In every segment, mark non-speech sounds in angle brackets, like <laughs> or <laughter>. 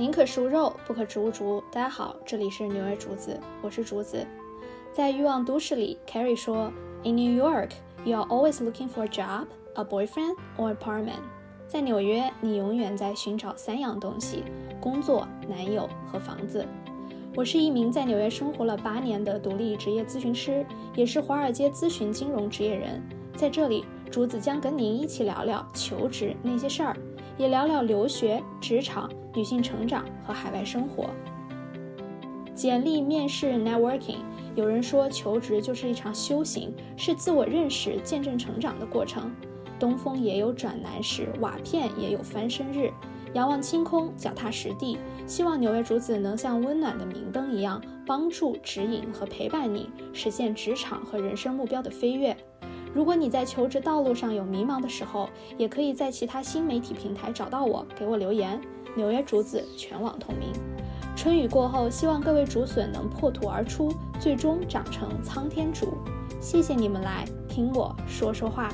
宁可食无肉，不可植物竹。大家好，这里是纽约竹子，我是竹子。在欲望都市里，Carrie 说：“In New York, you are always looking for a job, a boyfriend, or apartment。”在纽约，你永远在寻找三样东西：工作、男友和房子。我是一名在纽约生活了八年的独立职业咨询师，也是华尔街咨询金融职业人。在这里，竹子将跟您一起聊聊求职那些事儿。也聊聊留学、职场、女性成长和海外生活。简历面试 （networking），有人说求职就是一场修行，是自我认识、见证成长的过程。东风也有转南时，瓦片也有翻身日。仰望星空，脚踏实地。希望纽约竹子能像温暖的明灯一样，帮助、指引和陪伴你，实现职场和人生目标的飞跃。如果你在求职道路上有迷茫的时候，也可以在其他新媒体平台找到我，给我留言。纽约竹子全网同名。春雨过后，希望各位竹笋能破土而出，最终长成苍天竹。谢谢你们来听我说说话。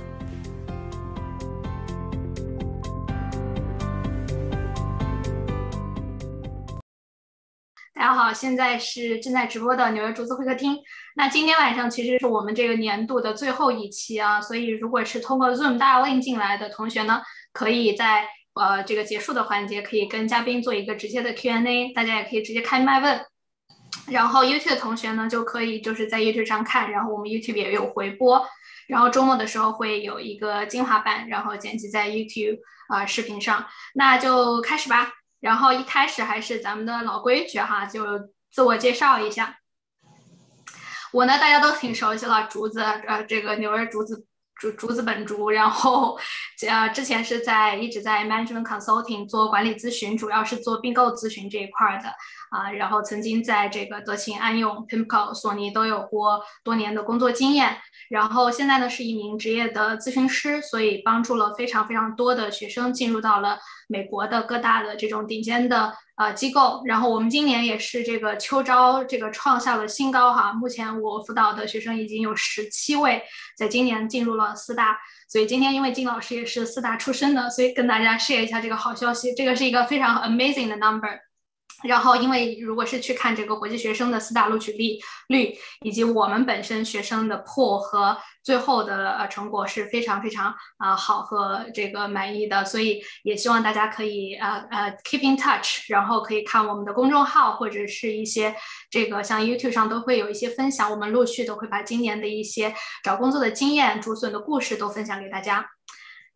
大家好，现在是正在直播的纽约竹子会客厅。那今天晚上其实是我们这个年度的最后一期啊，所以如果是通过 Zoom 大 l i n 进来的同学呢，可以在呃这个结束的环节可以跟嘉宾做一个直接的 Q&A，大家也可以直接开麦问。然后 YouTube 的同学呢，就可以就是在 YouTube 上看，然后我们 YouTube 也有回播，然后周末的时候会有一个精华版，然后剪辑在 YouTube 啊视频上。那就开始吧。然后一开始还是咱们的老规矩哈，就自我介绍一下。我呢，大家都挺熟悉了，竹子，呃，这个纽约竹子，竹竹子本竹。然后，呃，之前是在一直在 management consulting 做管理咨询，主要是做并购咨询这一块的啊。然后曾经在这个德勤、安永、Pimco、索尼都有过多年的工作经验。然后现在呢，是一名职业的咨询师，所以帮助了非常非常多的学生进入到了美国的各大的这种顶尖的呃机构。然后我们今年也是这个秋招这个创下了新高哈，目前我辅导的学生已经有十七位在今年进入了四大。所以今天因为金老师也是四大出身的，所以跟大家 share 一下这个好消息，这个是一个非常 amazing 的 number。然后，因为如果是去看这个国际学生的四大录取率率，以及我们本身学生的破和最后的呃成果是非常非常啊好和这个满意的，所以也希望大家可以呃呃 keep in touch，然后可以看我们的公众号或者是一些这个像 YouTube 上都会有一些分享，我们陆续都会把今年的一些找工作的经验、竹笋的故事都分享给大家。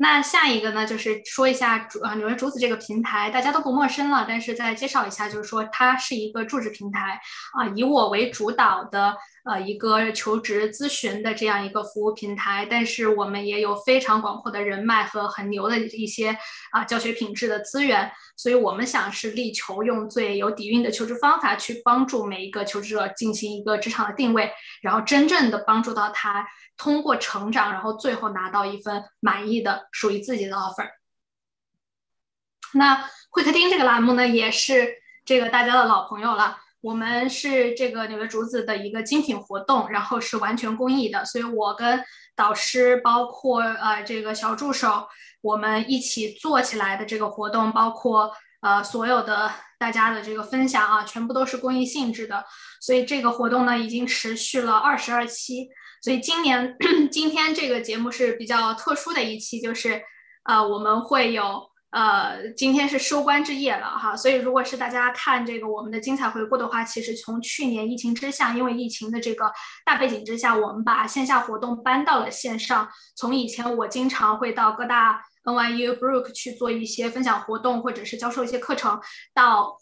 那下一个呢，就是说一下主啊纽约竹子这个平台，大家都不陌生了。但是再介绍一下，就是说它是一个住址平台啊，以我为主导的。呃，一个求职咨询的这样一个服务平台，但是我们也有非常广阔的人脉和很牛的一些啊教学品质的资源，所以我们想是力求用最有底蕴的求职方法去帮助每一个求职者进行一个职场的定位，然后真正的帮助到他通过成长，然后最后拿到一份满意的属于自己的 offer。那会客厅这个栏目呢，也是这个大家的老朋友了。我们是这个纽约竹子的一个精品活动，然后是完全公益的，所以我跟导师，包括呃这个小助手，我们一起做起来的这个活动，包括呃所有的大家的这个分享啊，全部都是公益性质的。所以这个活动呢，已经持续了二十二期。所以今年 <clears throat> 今天这个节目是比较特殊的一期，就是呃我们会有。呃，今天是收官之夜了哈，所以如果是大家看这个我们的精彩回顾的话，其实从去年疫情之下，因为疫情的这个大背景之下，我们把线下活动搬到了线上。从以前我经常会到各大 NYU Brook 去做一些分享活动，或者是教授一些课程，到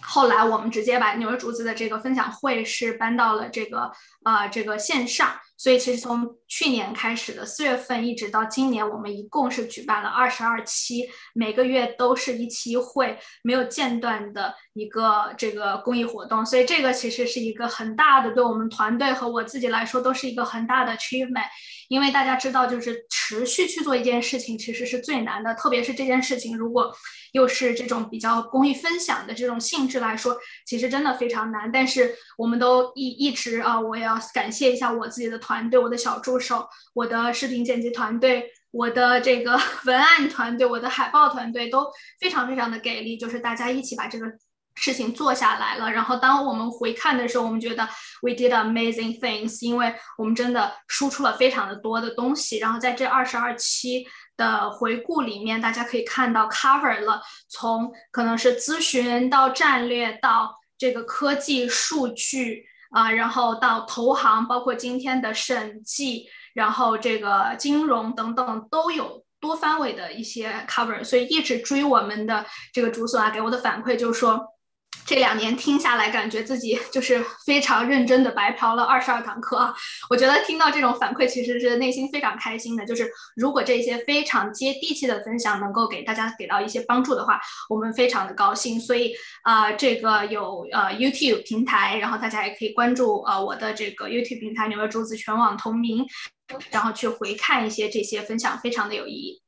后来我们直接把纽约竹子的这个分享会是搬到了这个呃这个线上。所以其实从去年开始的四月份一直到今年，我们一共是举办了二十二期，每个月都是一期会，没有间断的一个这个公益活动。所以这个其实是一个很大的，对我们团队和我自己来说都是一个很大的 achievement。因为大家知道，就是持续去做一件事情其实是最难的，特别是这件事情如果又是这种比较公益分享的这种性质来说，其实真的非常难。但是我们都一一直啊，我也要感谢一下我自己的团队，我的小助手，我的视频剪辑团队，我的这个 <laughs> 文案团队，我的海报团队都非常非常的给力，就是大家一起把这个事情做下来了，然后当我们回看的时候，我们觉得 we did amazing things，因为我们真的输出了非常的多的东西。然后在这二十二期的回顾里面，大家可以看到 cover 了从可能是咨询到战略到这个科技数据啊，然后到投行，包括今天的审计，然后这个金融等等都有。多方位的一些 cover，所以一直追我们的这个竹笋啊，给我的反馈就是说，这两年听下来，感觉自己 <laughs> 就是非常认真的白嫖了二十二堂课啊。我觉得听到这种反馈，其实是内心非常开心的。就是如果这些非常接地气的分享能够给大家给到一些帮助的话，我们非常的高兴。所以啊，这个有呃 YouTube 平台，然后大家也可以关注呃我的这个 YouTube 平台纽约竹子全网同名。然后去回看一些这些分享，非常的有意义。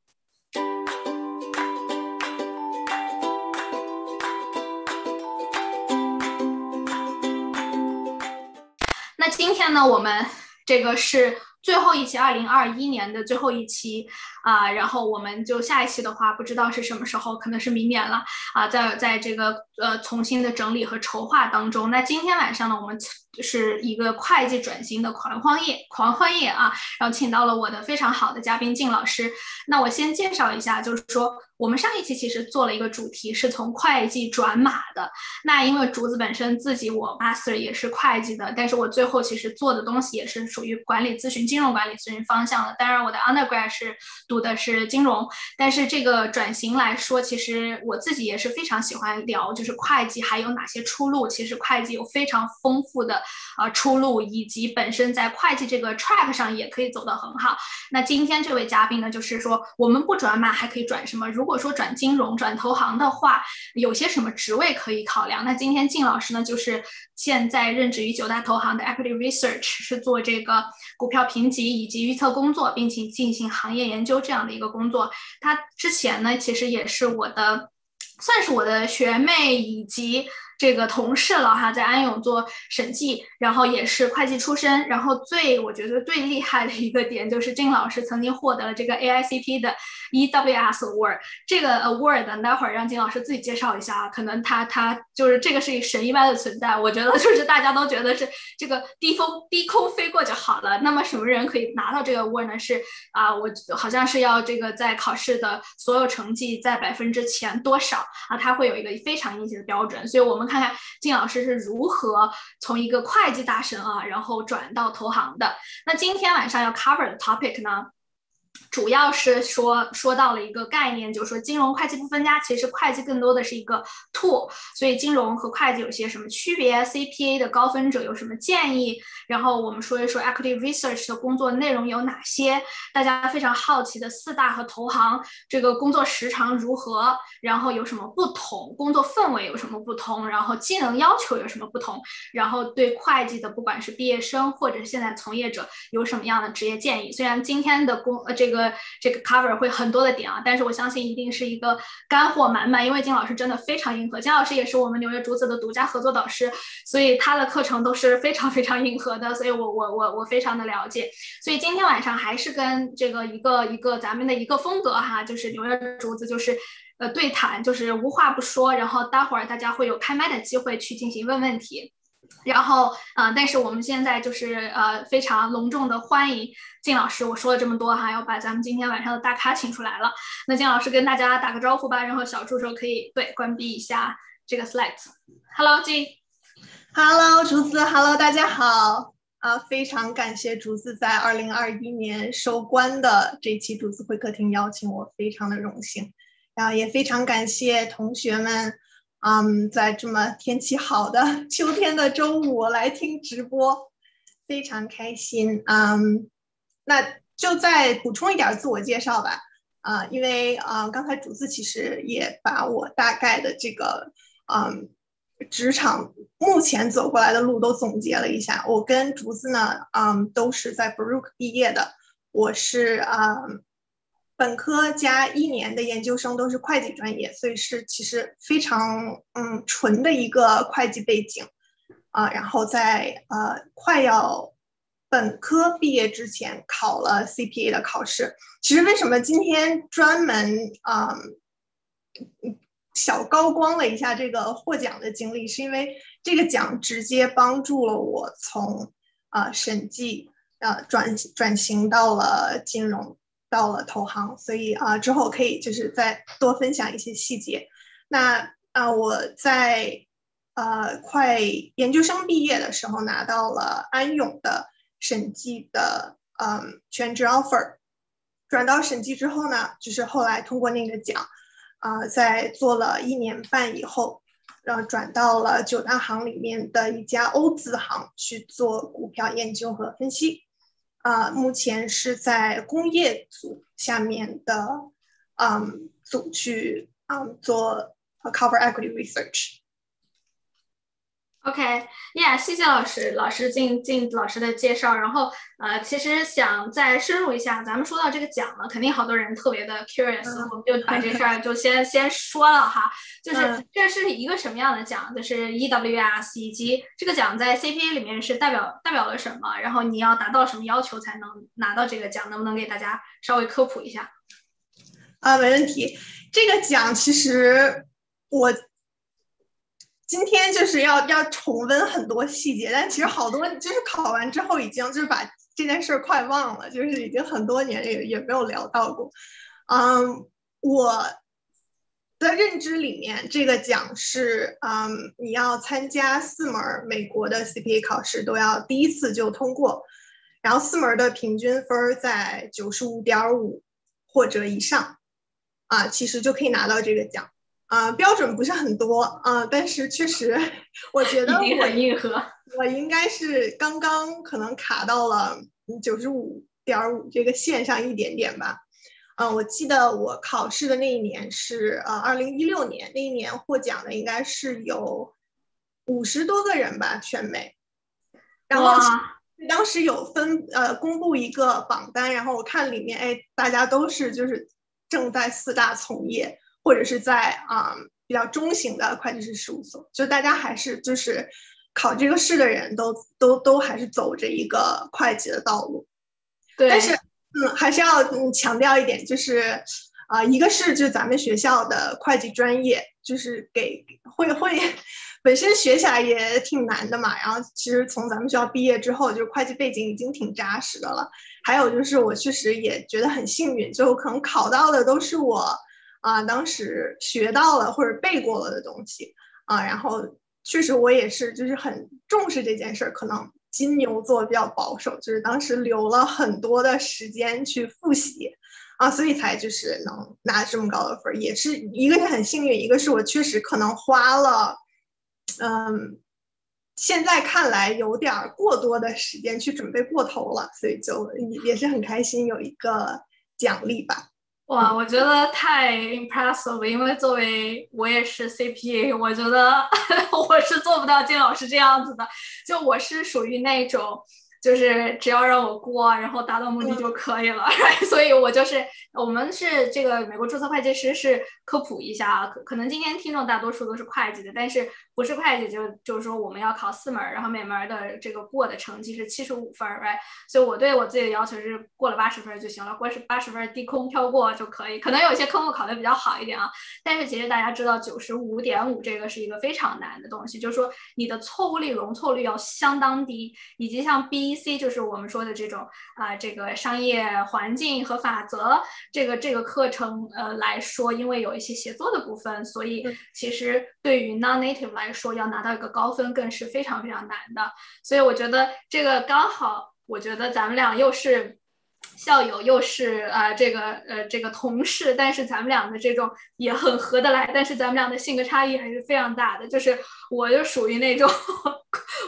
那今天呢，我们 <laughs> 这个是最后一期，二零二一年的最后一期啊。然后我们就下一期的话，不知道是什么时候，可能是明年了啊。在在这个呃重新的整理和筹划当中。那今天晚上呢，我们。就是一个会计转型的狂欢夜，狂欢夜啊！然后请到了我的非常好的嘉宾靳老师。那我先介绍一下，就是说我们上一期其实做了一个主题，是从会计转码的。那因为竹子本身自己我 master 也是会计的，但是我最后其实做的东西也是属于管理咨询、金融管理咨询方向的。当然我的 undergrad 是读的是金融，但是这个转型来说，其实我自己也是非常喜欢聊，就是会计还有哪些出路。其实会计有非常丰富的。啊，出路以及本身在会计这个 track 上也可以走得很好。那今天这位嘉宾呢，就是说我们不转码还可以转什么？如果说转金融、转投行的话，有些什么职位可以考量？那今天靳老师呢，就是现在任职于九大投行的 equity research，是做这个股票评级以及预测工作，并且进行行业研究这样的一个工作。他之前呢，其实也是我的，算是我的学妹以及。这个同事了哈，在安永做审计，然后也是会计出身，然后最我觉得最厉害的一个点就是金老师曾经获得了这个 AICP 的 EWS Award，这个 Award 待会儿让金老师自己介绍一下啊，可能他他就是这个是神一般的存在，我觉得就是大家都觉得是这个低风低空飞过就好了。那么什么人可以拿到这个 Award 呢？是啊，我好像是要这个在考试的所有成绩在百分之前多少啊，他会有一个非常硬性的标准，所以我们。看看金老师是如何从一个会计大神啊，然后转到投行的。那今天晚上要 cover 的 topic 呢？主要是说说到了一个概念，就是说金融会计不分家，其实会计更多的是一个 tool，所以金融和会计有些什么区别？CPA 的高分者有什么建议？然后我们说一说 equity research 的工作内容有哪些？大家非常好奇的四大和投行这个工作时长如何？然后有什么不同？工作氛围有什么不同？然后技能要求有什么不同？然后对会计的不管是毕业生或者是现在从业者有什么样的职业建议？虽然今天的工呃这个。这个 cover 会很多的点啊，但是我相信一定是一个干货满满，因为金老师真的非常硬核。金老师也是我们纽约竹子的独家合作导师，所以他的课程都是非常非常硬核的，所以我我我我非常的了解。所以今天晚上还是跟这个一个一个咱们的一个风格哈，就是纽约竹子就是呃对谈，就是无话不说，然后待会儿大家会有开麦的机会去进行问问题。然后，呃，但是我们现在就是呃非常隆重的欢迎靳老师。我说了这么多哈，要把咱们今天晚上的大咖请出来了。那靳老师跟大家打个招呼吧，然后小助手可以对关闭一下这个 slides。Hello，靳。Hello，竹子。Hello，大家好。啊，非常感谢竹子在二零二一年收官的这期竹子会客厅邀请我，非常的荣幸。然后也非常感谢同学们。嗯，在这么天气好的 <laughs> 秋天的周五来听直播，非常开心。嗯，那就再补充一点自我介绍吧。啊，因为啊，刚才竹子其实也把我大概的这个嗯职场目前走过来的路都总结了一下。我跟竹子呢，嗯，都是在 Brook 毕业的。我是啊。本科加一年的研究生都是会计专业，所以是其实非常嗯纯的一个会计背景啊。然后在呃快要本科毕业之前考了 CPA 的考试。其实为什么今天专门啊小高光了一下这个获奖的经历，是因为这个奖直接帮助了我从啊审计呃转转型到了金融，到了投行，所以啊之后可以就是再多分享一些细节。那啊我在呃快研究生毕业的时候拿到了安永的审计的嗯全职 offer，转到审计之后呢，就是后来通过那个奖。啊，在做了一年半以后，然后转到了九大行里面的一家欧资行去做股票研究和分析。啊，目前是在工业组下面的嗯组去嗯做 cover equity research。OK，Yeah，谢谢老师，老师进进老师的介绍，然后呃，其实想再深入一下，咱们说到这个奖了，肯定好多人特别的 curious，我们就把这事儿就先先说了哈，就是这是一个什么样的奖？就是 EWS 以及这个奖在 CPA 里面是代表代表了什么？然后你要达到什么要求才能拿到这个奖？能不能给大家稍微科普一下？啊，没问题。这个奖其实我。今天就是要要重温很多细节，但其实好多就是考完之后已经就是把这件事儿快忘了，就是已经很多年也也没有聊到过。嗯，我的认知里面，这个奖是嗯，你要参加四门美国的 CPA 考试都要第一次就通过，然后四门的平均分在九十五点五或者以上，啊，其实就可以拿到这个奖。啊，标准不是很多啊，但是确实，我觉得我硬核，<laughs> 我应该是刚刚可能卡到了九十五点五这个线上一点点吧。嗯，我记得我考试的那一年是呃二零一六年，那一年获奖的应该是有五十多个人吧，全美。然后当时有分呃公布一个榜单，然后我看里面，哎，大家都是就是正在四大从业。或者是在啊比较中型的会计师事务所，就大家还是就是考这个试的人都都都还是走着一个会计的道路。对。但是嗯，还是要嗯强调一点，就是啊，一个是就咱们学校的会计专业，就是给会会本身学起来也挺难的嘛。然后其实从咱们学校毕业之后，就会计背景已经挺扎实的了。还有就是我确实也觉得很幸运，就可能考到的都是我。啊，当时学到了或者背过了的东西啊，然后确实我也是，就是很重视这件事儿。可能金牛座比较保守，就是当时留了很多的时间去复习啊，所以才就是能拿这么高的分儿。也是一个是很幸运，一个是我确实可能花了，嗯，现在看来有点过多的时间去准备过头了，所以就也是很开心有一个奖励吧。哇，我觉得太 impressive 了，因为作为我也是 CPA，我觉得 <laughs> 我是做不到金老师这样子的，就我是属于那种。就是只要让我过，然后达到目的就可以了。<laughs> 所以，我就是我们是这个美国注册会计师，是科普一下啊。可可能今天听众大多数都是会计的，但是不是会计就就是说我们要考四门，然后每门的这个过的成绩是七十五分，right？所以我对我自己的要求是过了八十分就行了，过是八十分低空飘过就可以。可能有些科目考的比较好一点啊，但是其实大家知道九十五点五这个是一个非常难的东西，就是说你的错误率、容错率要相当低，以及像 B。E C 就是我们说的这种啊，这个商业环境和法则这个这个课程呃来说，因为有一些写作的部分，所以其实对于 non-native 来来说，要拿到一个高分更是非常非常难的。所以我觉得这个刚好，我觉得咱们俩又是。校友又是呃，这个呃，这个同事，但是咱们俩的这种也很合得来，但是咱们俩的性格差异还是非常大的。就是我就属于那种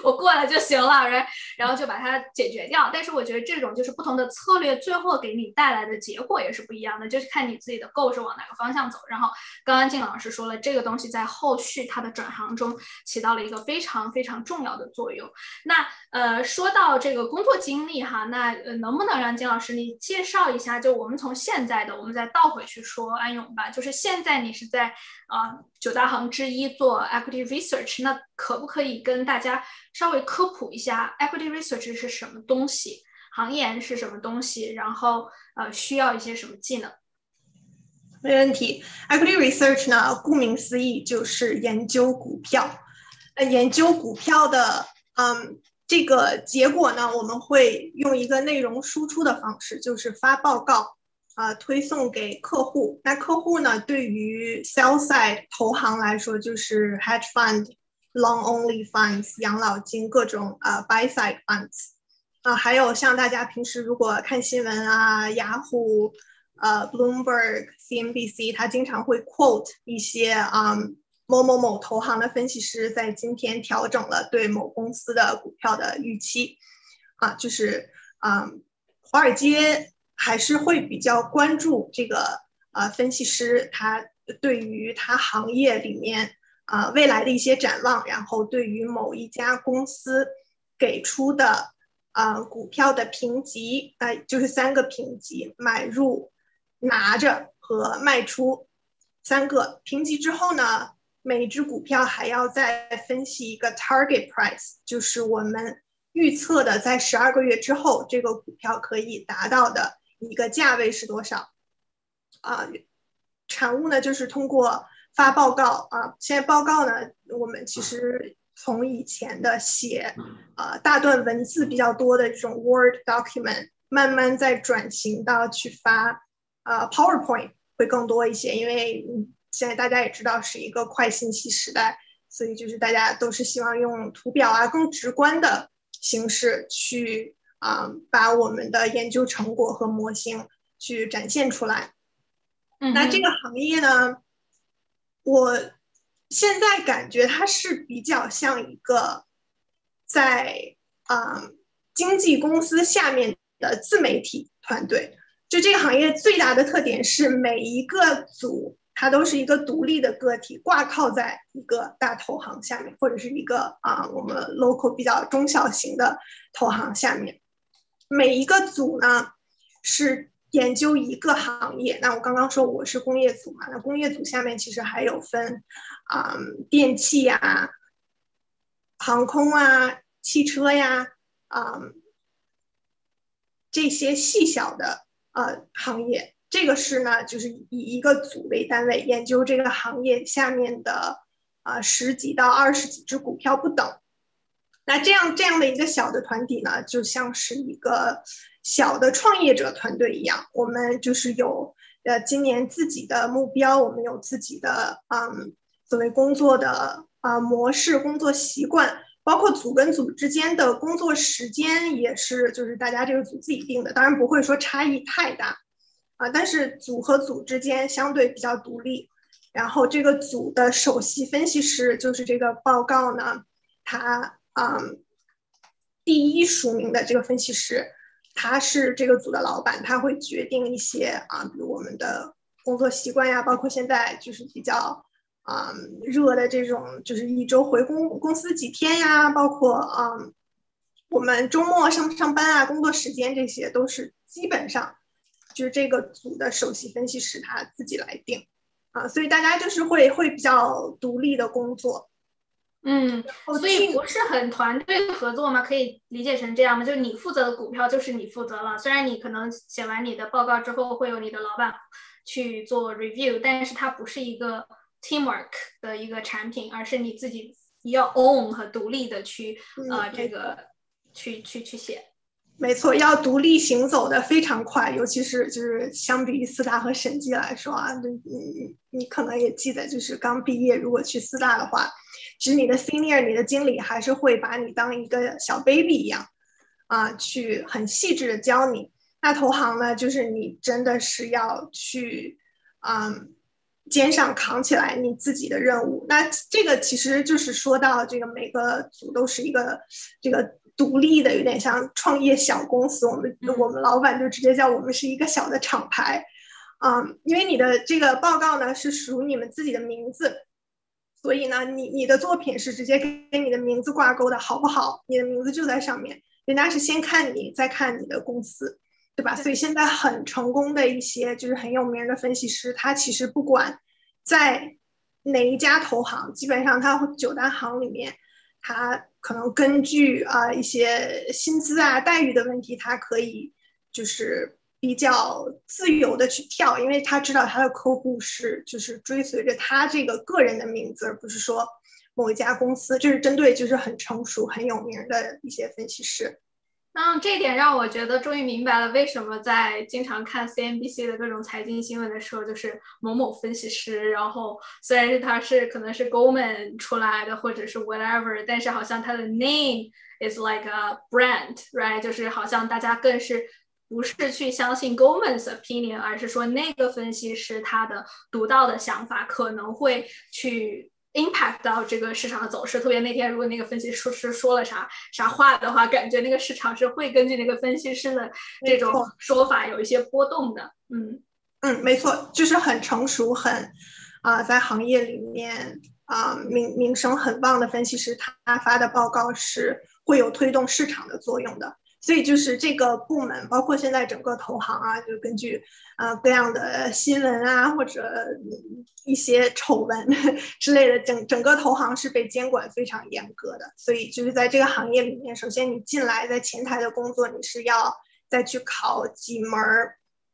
我过来就行了，然然后就把它解决掉。但是我觉得这种就是不同的策略，最后给你带来的结果也是不一样的，就是看你自己的 Go 是往哪个方向走。然后刚刚靳老师说了，这个东西在后续它的转行中起到了一个非常非常重要的作用。那呃，说到这个工作经历哈，那呃，能不能让金老师你？你介绍一下，就我们从现在的，我们再倒回去说安永吧。就是现在你是在啊九大行之一做 equity research，那可不可以跟大家稍微科普一下 equity research 是什么东西，行业是什么东西，然后呃需要一些什么技能？没问题。Equity research 呢，顾名思义就是研究股票。呃，研究股票的，嗯，这个结果呢，我们会用一个内容输出的方式，就是发报告，啊，推送给客户。那客户呢，对于 sell side 投行来说，就是 hedge fund、long only funds、养老金各种啊 buy side funds，啊，还有像大家平时如果看新闻啊，雅虎。呃，Bloomberg、CNBC，他经常会 quote 一些啊某某某投行的分析师在今天调整了对某公司的股票的预期，啊，就是啊，华尔街还是会比较关注这个啊分析师他对于他行业里面啊未来的一些展望，然后对于某一家公司给出的啊股票的评级，啊，就是三个评级，买入。拿着和卖出三个评级之后呢，每只股票还要再分析一个 target price，就是我们预测的在十二个月之后这个股票可以达到的一个价位是多少。啊，产物呢就是通过发报告啊，现在报告呢，我们其实从以前的写呃大段文字比较多的这种 Word document，慢慢在转型到去发。呃，PowerPoint 会更多一些，因为现在大家也知道是一个快信息时代，所以就是大家都是希望用图表啊更直观的形式去啊把我们的研究成果和模型去展现出来。那这个行业呢，我现在感觉它是比较像一个在啊经纪公司下面的自媒体团队。就这个行业最大的特点是，每一个组它都是一个独立的个体，挂靠在一个大投行下面，或者是一个啊我们 local 比较中小型的投行下面。每一个组呢是研究一个行业。那我刚刚说我是工业组嘛，那工业组下面其实还有分啊电器呀、航空啊、汽车呀啊这些细小的。呃，行业这个是呢，就是以一个组为单位研究这个行业下面的啊十几到二十几只股票不等。那这样这样的一个小的团体呢，就像是一个小的创业者团队一样。我们就是有呃今年自己的目标，我们有自己的嗯所谓工作的啊模式、工作习惯。包括组跟组之间的工作时间也是，就是大家这个组自己定的，当然不会说差异太大，啊，但是组和组之间相对比较独立。然后这个组的首席分析师就是这个报告呢，他啊第一署名的这个分析师，他是这个组的老板，他会决定一些啊，比如我们的工作习惯呀，包括现在就是比较。啊，热的这种就是一周回公公司几天呀？包括啊，我们周末上不上班啊？工作时间这些都是基本上就是这个组的首席分析师他自己来定啊，所以大家就是会会比较独立的工作。嗯，所以不是很团队合作吗？可以理解成这样吗？就是你负责的股票就是你负责了，虽然你可能写完你的报告之后会有你的老板去做 review，但是它不是一个。teamwork 的一个产品，而是你自己要 own 和独立的去呃这个去去去写，没错，要独立行走的非常快，尤其是就是相比于四大和审计来说啊，你你你可能也记得，就是刚毕业如果去四大的话，其实你的 senior 你的经理还是会把你当一个小 baby 一样啊，去很细致的教你。那投行呢，就是你真的是要去嗯。肩上扛起来你自己的任务，那这个其实就是说到这个每个组都是一个这个独立的，有点像创业小公司。我们我们老板就直接叫我们是一个小的厂牌，嗯，因为你的这个报告呢是属你们自己的名字，所以呢你你的作品是直接跟你的名字挂钩的，好不好？你的名字就在上面，人家是先看你，再看你的公司。对吧？所以现在很成功的一些就是很有名的分析师，他其实不管在哪一家投行，基本上他九大行里面，他可能根据啊一些薪资啊待遇的问题，他可以就是比较自由的去跳，因为他知道他的客户是就是追随着他这个个人的名字，而不是说某一家公司。就是针对就是很成熟很有名的一些分析师。那这点让我觉得终于明白了，为什么在经常看 CNBC 的各种财经新闻的时候，就是某某分析师，然后虽然是他是可能是 Goldman 出来的，或者是 whatever，但是好像他的 name is like a brand，right？就是好像大家更是不是去相信 Goldman's opinion，而是说那个分析师他的独到的想法可能会去。impact 到这个市场的走势，特别那天如果那个分析师说了啥啥话的话，感觉那个市场是会根据那个分析师的这种说法有一些波动的。嗯嗯，没错，就是很成熟，很啊，在行业里面啊名名声很棒的分析师，他发的报告是会有推动市场的作用的。所以就是这个部门，包括现在整个投行啊，就根据啊各样的新闻啊，或者一些丑闻 <laughs> 之类的，整整个投行是被监管非常严格的。所以就是在这个行业里面，首先你进来在前台的工作，你是要再去考几门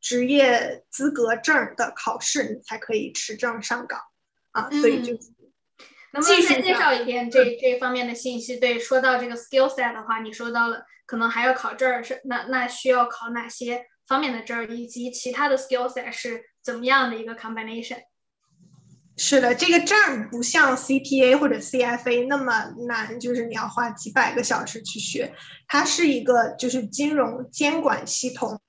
职业资格证的考试，你才可以持证上岗啊。所以就能不能再介绍一遍这这方面的信息？对，说到这个 skill set 的话，你说到了。可能还要考证儿，是那那需要考哪些方面的证儿，以及其他的 skill set 是怎么样的一个 combination？是的，这个证儿不像 CPA 或者 CFA 那么难，就是你要花几百个小时去学。它是一个就是金融监管系统，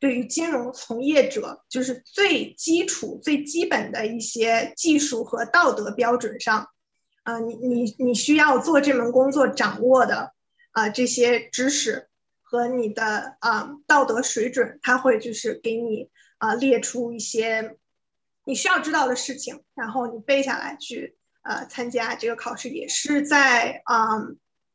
对于金融从业者，就是最基础、最基本的一些技术和道德标准上，啊，你你你需要做这门工作掌握的。啊，这些知识和你的啊道德水准，他会就是给你啊列出一些你需要知道的事情，然后你背下来去呃参加这个考试，也是在啊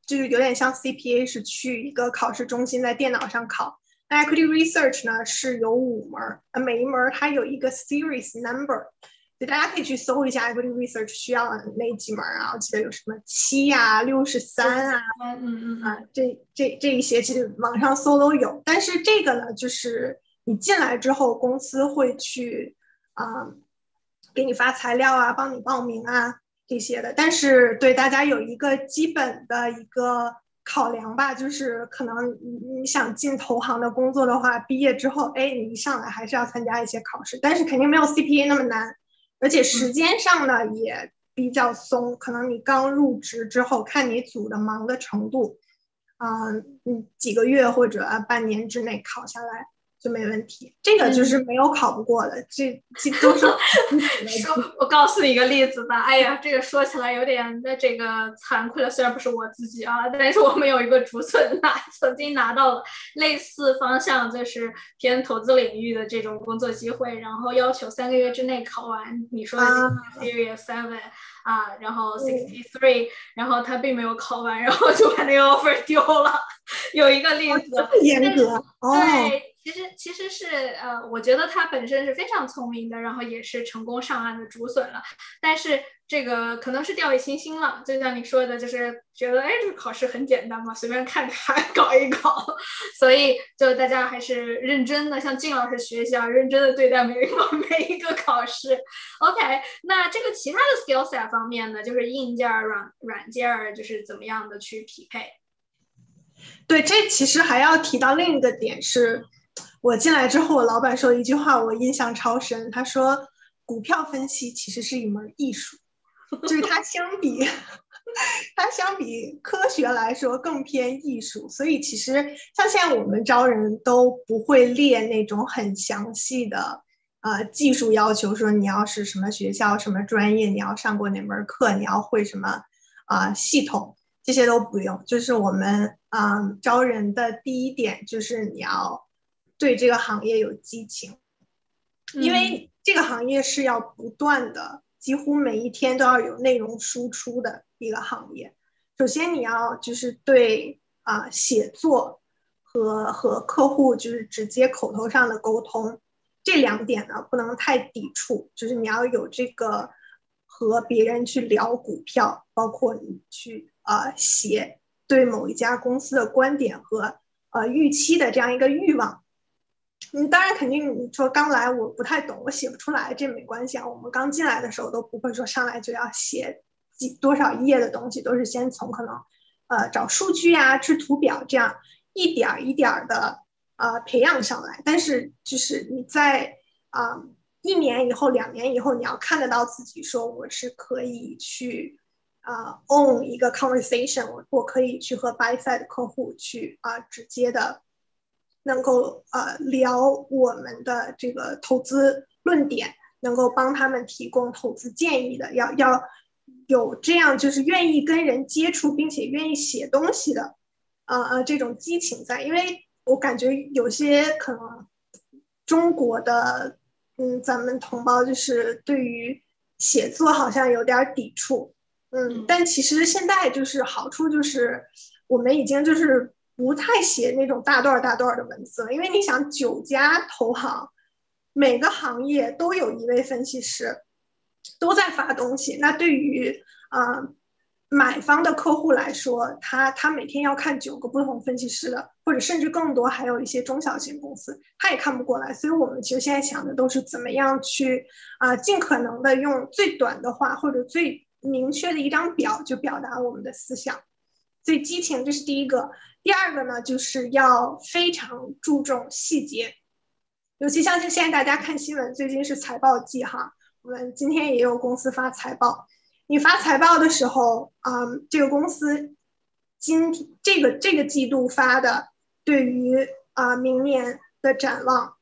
就是有点像 CPA 是去一个考试中心在电脑上考。那 Equity Research 呢是有五门，呃每一门它有一个 Series Number。就大家可以去搜一下 equity research 需要哪几门啊？我记得有什么七呀、六十三啊，嗯嗯啊，这这这一些其实网上搜都有。但是这个呢，就是你进来之后，公司会去啊给你发材料啊，帮你报名啊这些的。但是对大家有一个基本的一个考量吧，就是可能你你想进投行的工作的话，毕业之后，哎，你一上来还是要参加一些考试，但是肯定没有 CPA 那么难。而且时间上呢也比较松，可能你刚入职之后，看你组的忙的程度，啊，嗯，几个月或者半年之内考下来。就没问题，这个就是没有考不过的，这这都是。<laughs> 说，我告诉你一个例子吧。哎呀，这个说起来有点的这个惭愧了，虽然不是我自己啊，但是我们有一个竹笋拿 <laughs> 曾经拿到了类似方向，就是偏投资领域的这种工作机会，然后要求三个月之内考完。你说的 Series Seven 啊，然后 Sixty Three，然后他并没有考完，然后就把那个 offer 丢了。<laughs> 有一个例子，严格哦。对。其实其实是呃，我觉得他本身是非常聪明的，然后也是成功上岸的竹笋了。但是这个可能是掉以轻心了，就像你说的，就是觉得哎，这个考试很简单嘛，随便看看 <laughs> 搞一搞。所以就大家还是认真的，向靳老师学习啊，认真的对待每一个 <laughs> 每一个考试。OK，那这个其他的 skill set 方面呢，就是硬件、软软件，就是怎么样的去匹配？对，这其实还要提到另一个点是。我进来之后，我老板说一句话，我印象超深。他说：“股票分析其实是一门艺术，就是它相比 <laughs> 它相比科学来说更偏艺术。所以其实像现在我们招人都不会列那种很详细的呃技术要求，说你要是什么学校、什么专业，你要上过哪门课，你要会什么啊系统，这些都不用。就是我们嗯招人的第一点就是你要。对这个行业有激情，因为这个行业是要不断的，几乎每一天都要有内容输出的一个行业。首先，你要就是对啊写作和和客户就是直接口头上的沟通这两点呢，不能太抵触。就是你要有这个和别人去聊股票，包括你去啊写对某一家公司的观点和呃预期的这样一个欲望。嗯，当然肯定你说刚来我不太懂，我写不出来，这没关系啊。我们刚进来的时候都不会说上来就要写几多少页的东西，都是先从可能呃找数据啊、制图表这样一点儿一点儿的呃培养上来。但是就是你在啊一年以后、两年以后，你要看得到自己说我是可以去啊 own 一个 conversation，我我可以去和 buy side 客户去啊直接的。能够呃聊我们的这个投资论点，能够帮他们提供投资建议的，要要有这样就是愿意跟人接触，并且愿意写东西的，呃呃这种激情在。因为我感觉有些可能中国的嗯咱们同胞就是对于写作好像有点抵触，嗯，但其实现在就是好处就是我们已经就是。不太写那种大段大段的文字了，因为你想，九家投行，每个行业都有一位分析师，都在发东西。那对于啊买方的客户来说，他他每天要看九个不同分析师的，或者甚至更多，还有一些中小型公司，他也看不过来。所以我们其实现在想的都是怎么样去啊尽可能的用最短的话或者最明确的一张表就表达我们的思想。所以激情这是第一个。第二个呢，就是要非常注重细节，尤其像是现在大家看新闻，最近是财报季哈，我们今天也有公司发财报。你发财报的时候，啊，这个公司今这个这个季度发的对于啊明年的展望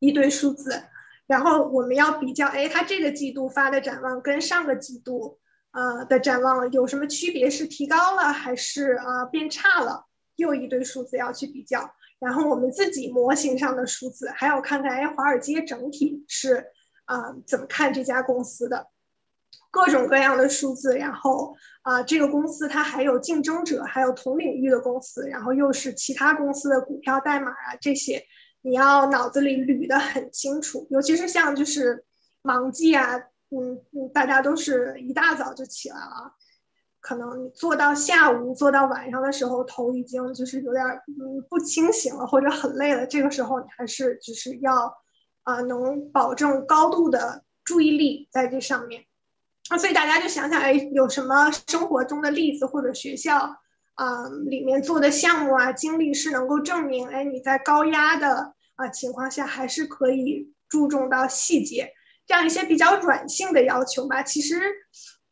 一堆数字，然后我们要比较，哎，它这个季度发的展望跟上个季度。呃的展望有什么区别？是提高了还是啊变差了？又一堆数字要去比较，然后我们自己模型上的数字还要看看，哎，华尔街整体是啊怎么看这家公司的？各种各样的数字，然后啊这个公司它还有竞争者，还有同领域的公司，然后又是其他公司的股票代码啊这些，你要脑子里捋得很清楚，尤其是像就是盲记啊。嗯嗯，大家都是一大早就起来了，可能你做到下午、做到晚上的时候，头已经就是有点嗯不清醒了，或者很累了。这个时候你还是就是要啊，能保证高度的注意力在这上面。那，所以大家就想想，哎，有什么生活中的例子或者学校啊里面做的项目啊经历是能够证明，哎，你在高压的啊情况下还是可以注重到细节。这样一些比较软性的要求吧。其实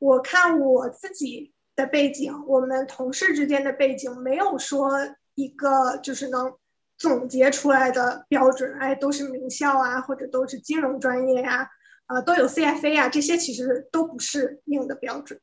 我看我自己的背景，我们同事之间的背景，没有说一个就是能总结出来的标准。哎，都是名校啊，或者都是金融专业呀，啊，都有 CFA 啊，这些其实都不是硬的标准。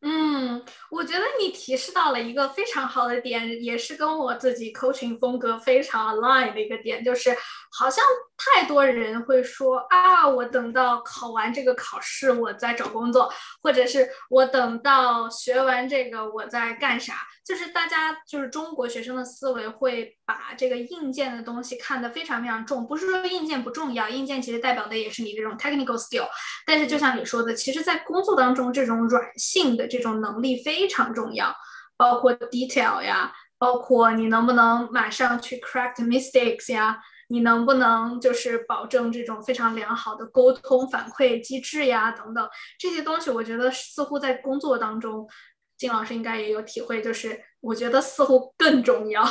嗯，嗯我觉得你提示到了一个非常好的点，也是跟我自己 coaching 风格非常 align 的一个点，就是好像太多人会说啊，我等到考完这个考试，我再找工作，或者是我等到学完这个，我在干啥？就是大家就是中国学生的思维会把这个硬件的东西看得非常非常重，不是说硬件不重要，硬件其实代表的也是你这种 technical skill。但是就像你说的，其实，在工作当中，这种软性的这种能力非常重要，包括 detail 呀，包括你能不能马上去 correct mistakes 呀，你能不能就是保证这种非常良好的沟通反馈机制呀，等等这些东西，我觉得似乎在工作当中。金老师应该也有体会，就是我觉得似乎更重要，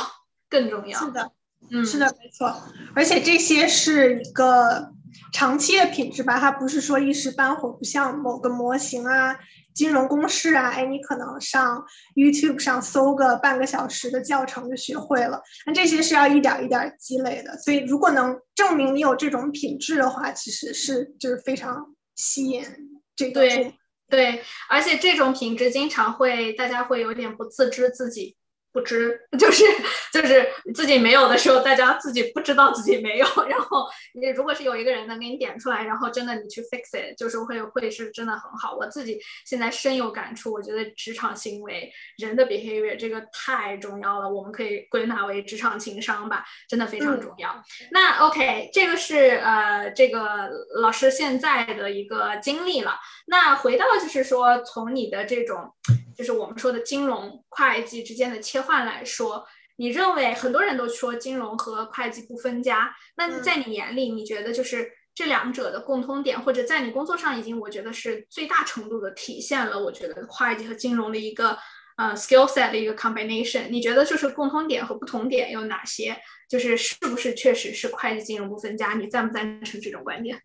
更重要。是的，嗯，是的，没错。而且这些是一个长期的品质吧，它不是说一时半会儿，不像某个模型啊、金融公式啊，哎，你可能上 YouTube 上搜个半个小时的教程就学会了。那这些是要一点一点积累的，所以如果能证明你有这种品质的话，其实是就是非常吸引这个。对，而且这种品质经常会，大家会有点不自知自己。不知 <laughs> 就是就是自己没有的时候，大家自己不知道自己没有。<laughs> 然后你如果是有一个人能给你点出来，然后真的你去 fix it，就是会会是真的很好。我自己现在深有感触，我觉得职场行为人的 behavior 这个太重要了，我们可以归纳为职场情商吧，真的非常重要。那 OK，这个是呃这个老师现在的一个经历了。那回到就是说从你的这种。就是我们说的金融会计之间的切换来说，你认为很多人都说金融和会计不分家，那在你眼里，你觉得就是这两者的共通点，或者在你工作上已经，我觉得是最大程度的体现了，我觉得会计和金融的一个呃 skill set 的一个 combination。你觉得就是共通点和不同点有哪些？就是是不是确实是会计金融不分家？你赞不赞成这种观点？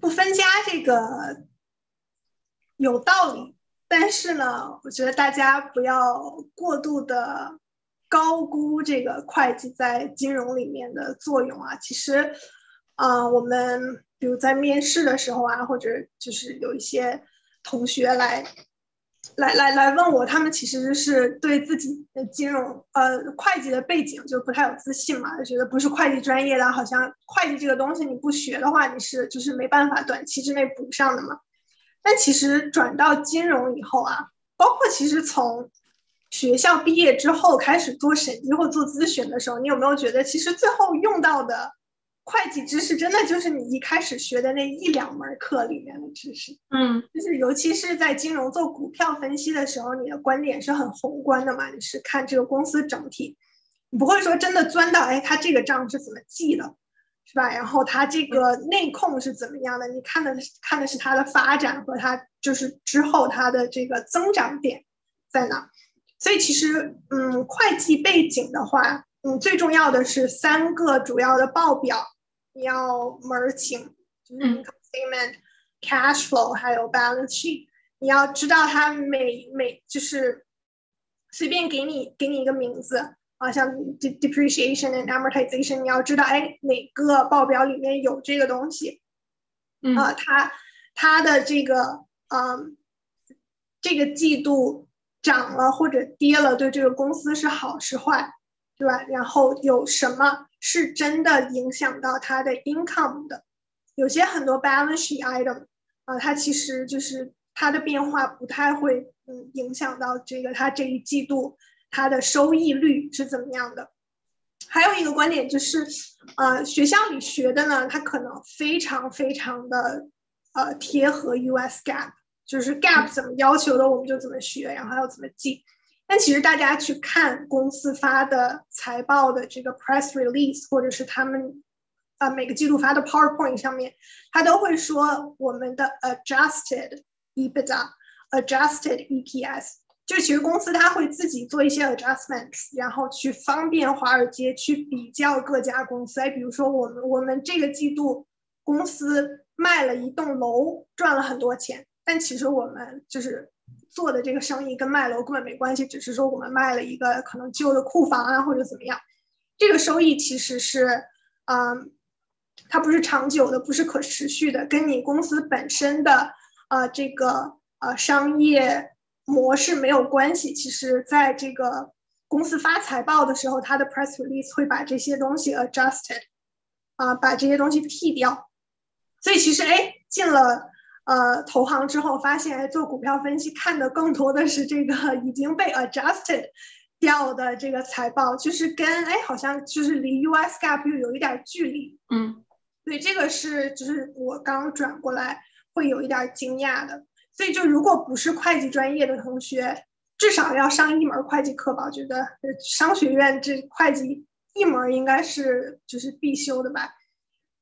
不分家这个有道理，但是呢，我觉得大家不要过度的。高估这个会计在金融里面的作用啊，其实，啊，我们比如在面试的时候啊，或者就是有一些同学来，来来来问我，他们其实是对自己的金融呃会计的背景就不太有自信嘛，就觉得不是会计专业的，好像会计这个东西你不学的话，你是就是没办法短期之内补上的嘛。但其实转到金融以后啊，包括其实从学校毕业之后开始做审计或做咨询的时候，你有没有觉得其实最后用到的会计知识，真的就是你一开始学的那一两门课里面的知识？嗯，就是尤其是在金融做股票分析的时候，你的观点是很宏观的嘛，你是看这个公司整体，你不会说真的钻到哎，他这个账是怎么记的，是吧？然后他这个内控是怎么样的？你看的看的是它的发展和它就是之后它的这个增长点在哪？所以其实，嗯，会计背景的话，嗯，最重要的是三个主要的报表，你要门儿清，就是 income statement、cash flow 还有 balance sheet，你要知道它每每就是随便给你给你一个名字啊，像 depreciation and amortization，你要知道，哎，哪个报表里面有这个东西，啊，它它的这个，嗯，这个季度。涨了或者跌了，对这个公司是好是坏，对吧？然后有什么是真的影响到它的 income 的？有些很多 balance sheet item 啊，它其实就是它的变化不太会嗯影响到这个它这一季度它的收益率是怎么样的。还有一个观点就是，呃，学校里学的呢，它可能非常非常的呃贴合 US Gap，。就是 gap 怎么要求的，我们就怎么学，然后要怎么记。但其实大家去看公司发的财报的这个 press release，或者是他们啊每个季度发的 PowerPoint 上面，他都会说我们的 adjusted EBITDA，adjusted EPS。就其实公司它会自己做一些 adjustments，然后去方便华尔街去比较各家公司。哎，比如说我们我们这个季度公司卖了一栋楼，赚了很多钱。但其实我们就是做的这个生意跟卖楼根本没关系，只是说我们卖了一个可能旧的库房啊，或者怎么样，这个收益其实是，嗯，它不是长久的，不是可持续的，跟你公司本身的呃这个呃商业模式没有关系。其实，在这个公司发财报的时候，它的 press release 会把这些东西 adjusted，啊，把这些东西剔掉。所以其实哎，进了。呃，投行之后发现，做股票分析看的更多的是这个 <laughs> 已经被 adjusted 掉的这个财报，就是跟哎，好像就是离 US GAAP 又有一点距离。嗯，对这个是就是我刚转过来会有一点惊讶的。所以就如果不是会计专业的同学，至少要上一门会计课吧？我觉得商学院这会计一门应该是就是必修的吧，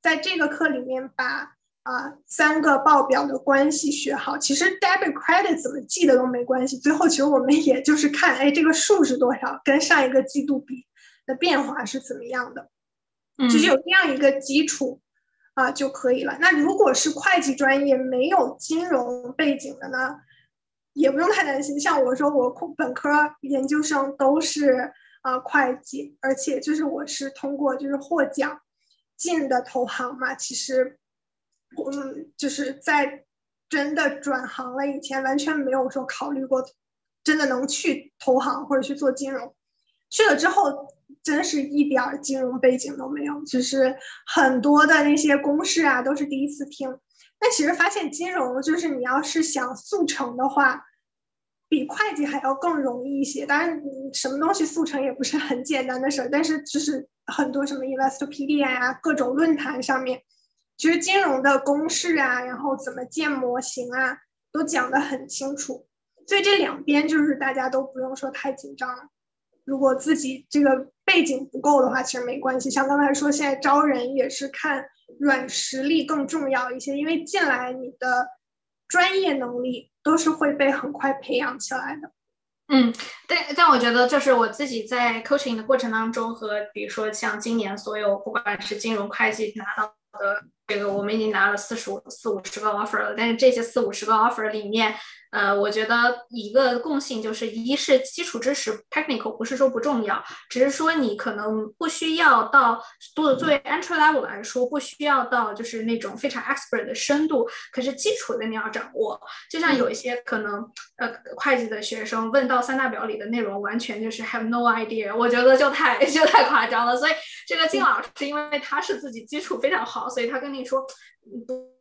在这个课里面把。啊，三个报表的关系学好，其实 debit credit 怎么记的都没关系。最后其实我们也就是看，哎，这个数是多少，跟上一个季度比的变化是怎么样的，就是有这样一个基础啊就可以了。那如果是会计专业没有金融背景的呢，也不用太担心。像我说，我本科、研究生都是啊会计，而且就是我是通过就是获奖进的投行嘛，其实。嗯，就是在真的转行了以前，完全没有说考虑过，真的能去投行或者去做金融。去了之后，真是一点儿金融背景都没有，就是很多的那些公式啊，都是第一次听。但其实发现金融，就是你要是想速成的话，比会计还要更容易一些。当然，什么东西速成也不是很简单的事儿，但是就是很多什么 Investopedia 呀，各种论坛上面。其实金融的公式啊，然后怎么建模型啊，都讲得很清楚，所以这两边就是大家都不用说太紧张。如果自己这个背景不够的话，其实没关系。像刚才说，现在招人也是看软实力更重要一些，因为进来你的专业能力都是会被很快培养起来的。嗯，但但我觉得，就是我自己在 coaching 的过程当中，和比如说像今年所有不管是金融会计拿到的这个，我们已经拿了四十五四五十个 offer 了，但是这些四五十个 offer 里面。呃，我觉得一个共性就是，一是基础知识 technical 不是说不重要，只是说你可能不需要到多作为 entry level 来说，不需要到就是那种非常 expert 的深度，可是基础的你要掌握。就像有一些可能呃会计的学生问到三大表里的内容，完全就是 have no idea，我觉得就太就太夸张了。所以这个金老师因为他是自己基础非常好，所以他跟你说不。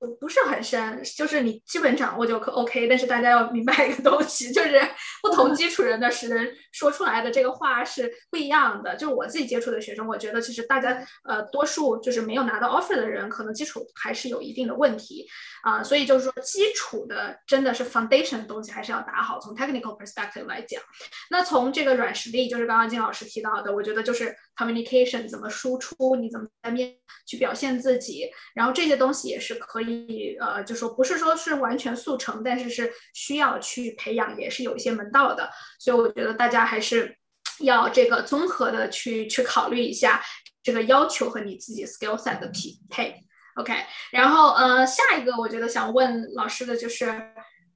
不不是很深，就是你基本掌握就可 OK。但是大家要明白一个东西，<laughs> 就是不同基础人的识人说出来的这个话是不一样的。就是我自己接触的学生，我觉得其实大家呃多数就是没有拿到 offer 的人，可能基础还是有一定的问题啊。所以就是说基础的真的是 foundation 的东西还是要打好。从 technical perspective 来讲，那从这个软实力，就是刚刚金老师提到的，我觉得就是 communication 怎么输出，你怎么在面去表现自己，然后这些东西也是可以。呃，就说不是说是完全速成，但是是需要去培养，也是有一些门道的。所以我觉得大家还是要这个综合的去去考虑一下这个要求和你自己 skill set 的匹配。OK，然后呃，下一个我觉得想问老师的就是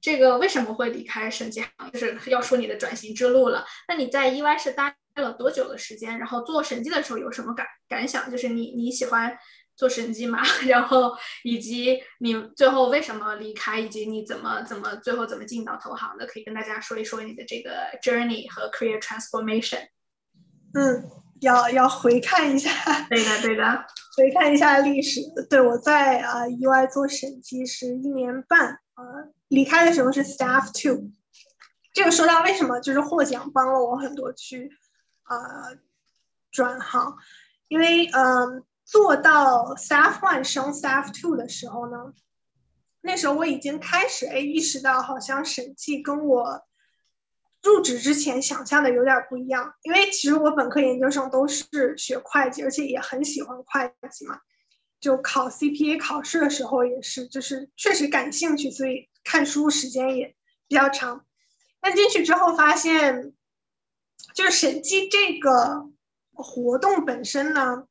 这个为什么会离开审计行，就是要说你的转型之路了。那你在 EY 是待了多久的时间？然后做审计的时候有什么感感想？就是你你喜欢？做审计吗，<laughs> 然后以及你最后为什么离开，以及你怎么怎么最后怎么进到投行的，可以跟大家说一说你的这个 journey 和 career transformation。嗯，要要回看一下，对的对的，回看一下历史。对我在啊 UI 做审计是一年半，呃，离开的时候是 staff two。这个说到为什么就是获奖帮了我很多去呃转行，因为嗯。做到 staff one 升 staff two 的时候呢，那时候我已经开始哎意识到，好像审计跟我入职之前想象的有点不一样。因为其实我本科研究生都是学会计，而且也很喜欢会计嘛。就考 CPA 考试的时候也是，就是确实感兴趣，所以看书时间也比较长。但进去之后发现，就是审计这个活动本身呢。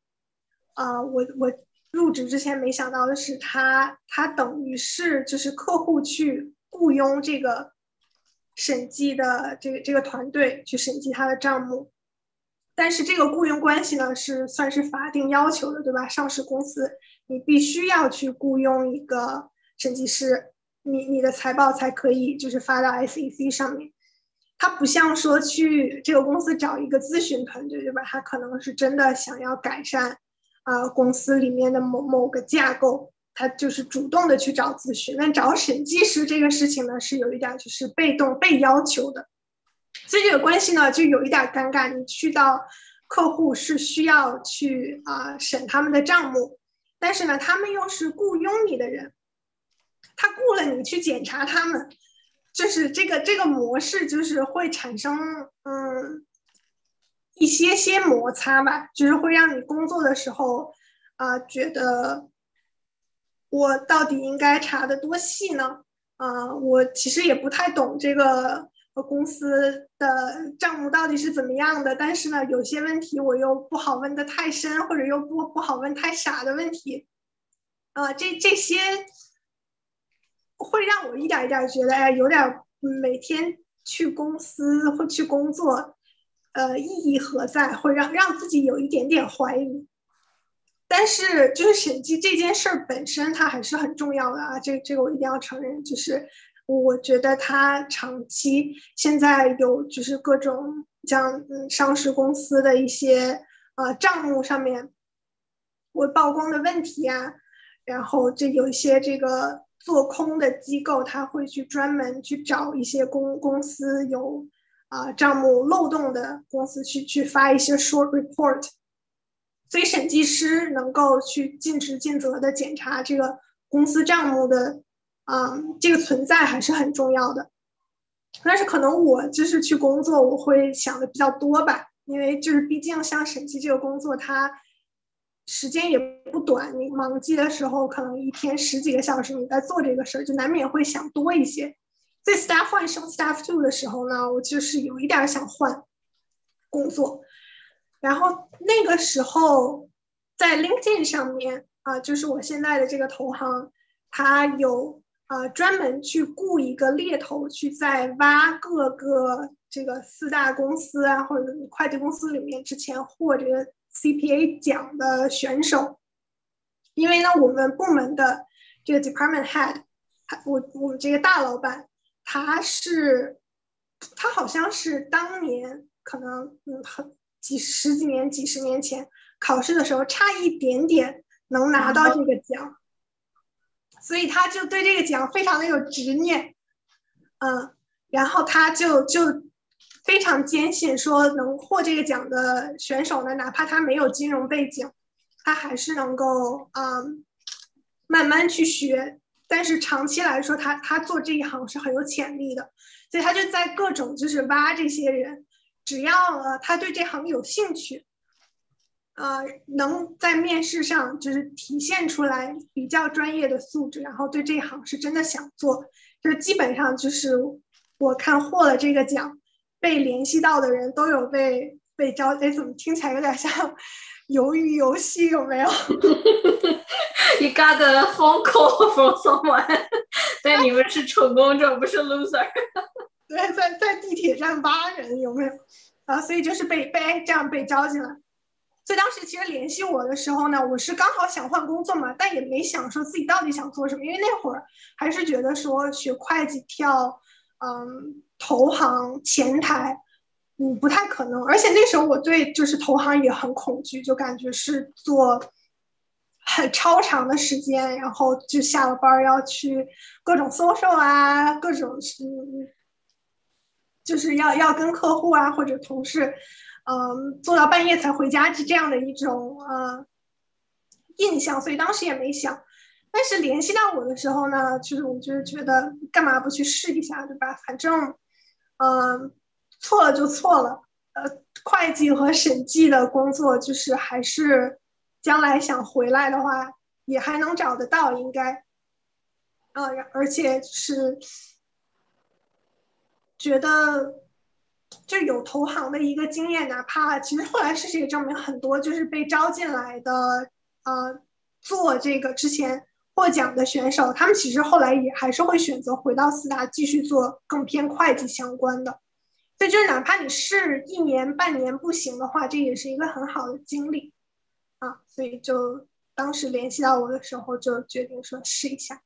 啊，我我入职之前没想到的是，他他等于是就是客户去雇佣这个审计的这个这个团队去审计他的账目，但是这个雇佣关系呢是算是法定要求的，对吧？上市公司你必须要去雇佣一个审计师，你你的财报才可以就是发到 SEC 上面。他不像说去这个公司找一个咨询团队，对吧？他可能是真的想要改善。啊，公司里面的某某个架构，他就是主动的去找咨询。那找审计师这个事情呢，是有一点就是被动被要求的，所以这个关系呢就有一点尴尬。你去到客户是需要去啊审他们的账目，但是呢，他们又是雇佣你的人，他雇了你去检查他们，就是这个这个模式就是会产生嗯。一些些摩擦吧，就是会让你工作的时候，啊，觉得我到底应该查的多细呢？啊，我其实也不太懂这个公司的账目到底是怎么样的，但是呢，有些问题我又不好问的太深，或者又不不好问太傻的问题，啊，这这些会让我一点一点觉得，哎，有点每天去公司或去工作。呃，意义何在？会让让自己有一点点怀疑。但是，就是审计这件事儿本身，它还是很重要的啊。这这个我一定要承认。就是我觉得它长期现在有就是各种像嗯上市公司的一些呃账目上面会曝光的问题啊，然后这有一些这个做空的机构，他会去专门去找一些公公司有。啊，账目漏洞的公司去去发一些 short report，所以审计师能够去尽职尽责的检查这个公司账目的啊，这个存在还是很重要的。但是可能我就是去工作，我会想的比较多吧，因为就是毕竟像审计这个工作，它时间也不短，你忙季的时候可能一天十几个小时你在做这个事儿，就难免会想多一些。在 staff one 升 staff two 的时候呢，我就是有一点想换工作，然后那个时候在 LinkedIn 上面啊，就是我现在的这个投行，它有啊专门去雇一个猎头去在挖各个这个四大公司啊或者会计公司里面之前获这个 CPA 奖的选手，因为呢我们部门的这个 department head，我我们这个大老板。他是，他好像是当年可能嗯很几十几年几十年前考试的时候差一点点能拿到这个奖，所以他就对这个奖非常的有执念，嗯，然后他就就非常坚信说能获这个奖的选手呢，哪怕他没有金融背景，他还是能够嗯慢慢去学。但是长期来说，他他做这一行是很有潜力的，所以他就在各种就是挖这些人，只要呃他对这行有兴趣，呃能在面试上就是体现出来比较专业的素质，然后对这一行是真的想做，就基本上就是我看获了这个奖，被联系到的人都有被被招，哎怎么听起来有点像鱿鱼游戏有没有？<laughs> You got a phone call from someone，<laughs> 对，你们是成功者，不是 loser。<laughs> 对，在在地铁站挖人有没有？啊，所以就是被被这样被招进来。所以当时其实联系我的时候呢，我是刚好想换工作嘛，但也没想说自己到底想做什么，因为那会儿还是觉得说学会计跳，嗯，投行前台，嗯，不太可能。而且那时候我对就是投行也很恐惧，就感觉是做。很超长的时间，然后就下了班要去各种 social 啊，各种嗯，就是要要跟客户啊或者同事，嗯，做到半夜才回家，是这样的一种呃印象，所以当时也没想。但是联系到我的时候呢，就是我就是觉得干嘛不去试一下，对吧？反正嗯，错了就错了，呃，会计和审计的工作就是还是。将来想回来的话，也还能找得到，应该，呃，而且是觉得就有投行的一个经验，哪怕其实后来事实也证明，很多就是被招进来的，呃，做这个之前获奖的选手，他们其实后来也还是会选择回到四大继续做更偏会计相关的，所以就是哪怕你试一年半年不行的话，这也是一个很好的经历。啊，所以就当时联系到我的时候，就决定说试一下。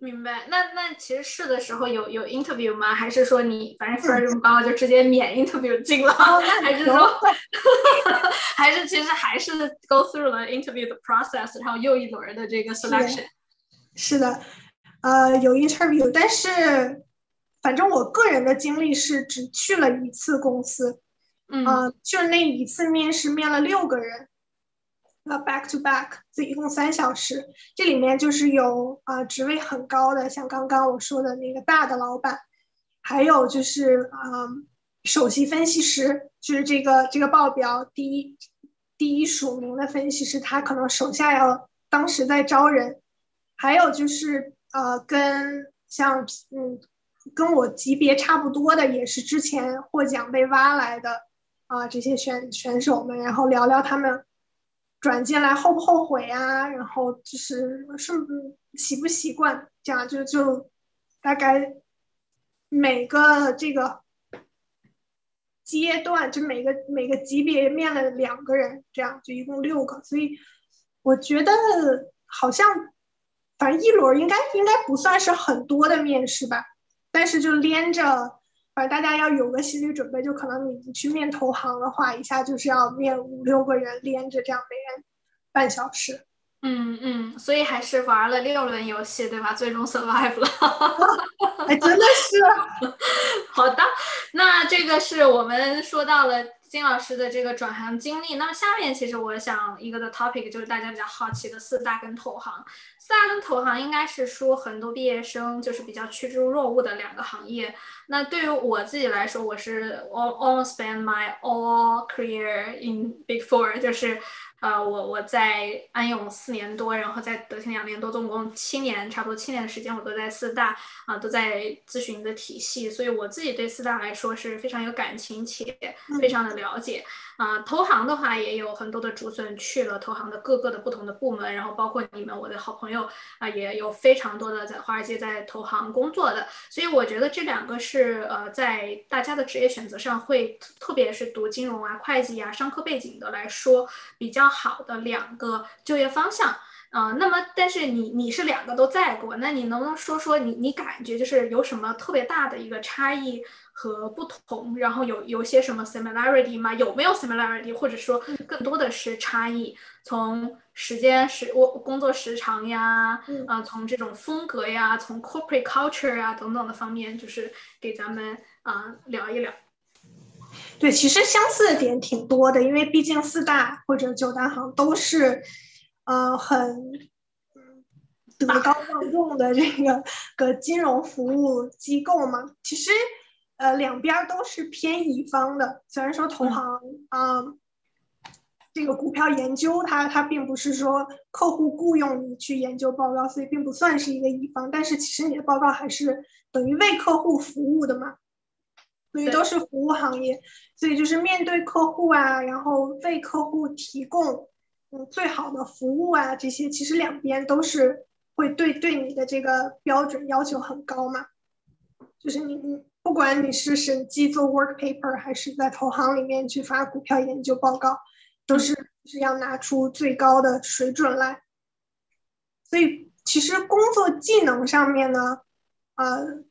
明白。那那其实试的时候有有 interview 吗？还是说你反正分儿这么高，就直接免 interview 进了？<laughs> 还是说，<laughs> 还是其实还是 go through 了 interview 的 process，然后又一轮的这个 selection？是的，呃，有 interview，但是反正我个人的经历是只去了一次公司，嗯，就是那一次面试面了六个人。呃，back to back，这一共三小时，这里面就是有啊职位很高的，像刚刚我说的那个大的老板，还有就是啊首席分析师，就是这个这个报表第一第一署名的分析师，他可能手下要当时在招人，还有就是呃跟像嗯跟我级别差不多的，也是之前获奖被挖来的啊这些选选手们，然后聊聊他们。转进来后不后悔啊？然后就是是习不习惯？这样就就大概每个这个阶段，就每个每个级别面了两个人，这样就一共六个。所以我觉得好像反正一轮应该应该不算是很多的面试吧，但是就连着。反正大家要有个心理准备，就可能你去面投行的话，一下就是要面五六个人连着这样面半小时。嗯嗯，所以还是玩了六轮游戏，对吧？最终 survive 了。哎，真的是。<laughs> 好的，那这个是我们说到了金老师的这个转行经历。那么下面其实我想一个的 topic 就是大家比较好奇的四大跟投行。四大跟投行应该是说很多毕业生就是比较趋之若鹜的两个行业。那对于我自己来说，我是 all all spend my all career in Big Four，就是。呃，我我在安永四年多，然后在德勤两年多，总共七年，差不多七年的时间，我都在四大啊，都在咨询的体系，所以我自己对四大来说是非常有感情且非常的了解。啊，投行的话也有很多的竹笋去了投行的各个的不同的部门，然后包括你们我的好朋友啊，也有非常多的在华尔街在投行工作的，所以我觉得这两个是呃在大家的职业选择上会，特别是读金融啊、会计啊、商科背景的来说比较好的两个就业方向。啊，那么但是你你是两个都在过，那你能不能说说你你感觉就是有什么特别大的一个差异和不同，然后有有些什么 similarity 吗？有没有 similarity，或者说更多的是差异？从时间时我工作时长呀，啊，从这种风格呀，从 corporate culture 呀等等的方面，就是给咱们啊聊一聊。对，其实相似的点挺多的，因为毕竟四大或者九大行都是。呃，很德高望重的这个个金融服务机构嘛，其实呃两边都是偏乙方的。虽然说投行啊，这个股票研究它它并不是说客户雇佣你去研究报告，所以并不算是一个乙方。但是其实你的报告还是等于为客户服务的嘛，所以都是服务行业。所以就是面对客户啊，然后为客户提供。嗯，最好的服务啊，这些其实两边都是会对对你的这个标准要求很高嘛。就是你你不管你是审计做 work paper，还是在投行里面去发股票研究报告，都是是要拿出最高的水准来。所以其实工作技能上面呢，呃，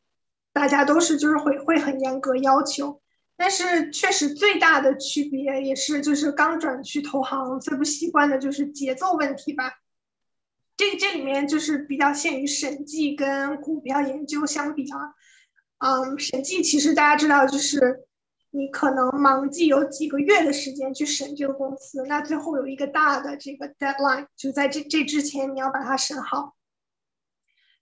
大家都是就是会会很严格要求。但是确实最大的区别也是，就是刚转去投行最不习惯的就是节奏问题吧。这这里面就是比较限于审计跟股票研究相比啊。嗯，审计其实大家知道，就是你可能忙季有几个月的时间去审这个公司，那最后有一个大的这个 deadline，就在这这之前你要把它审好。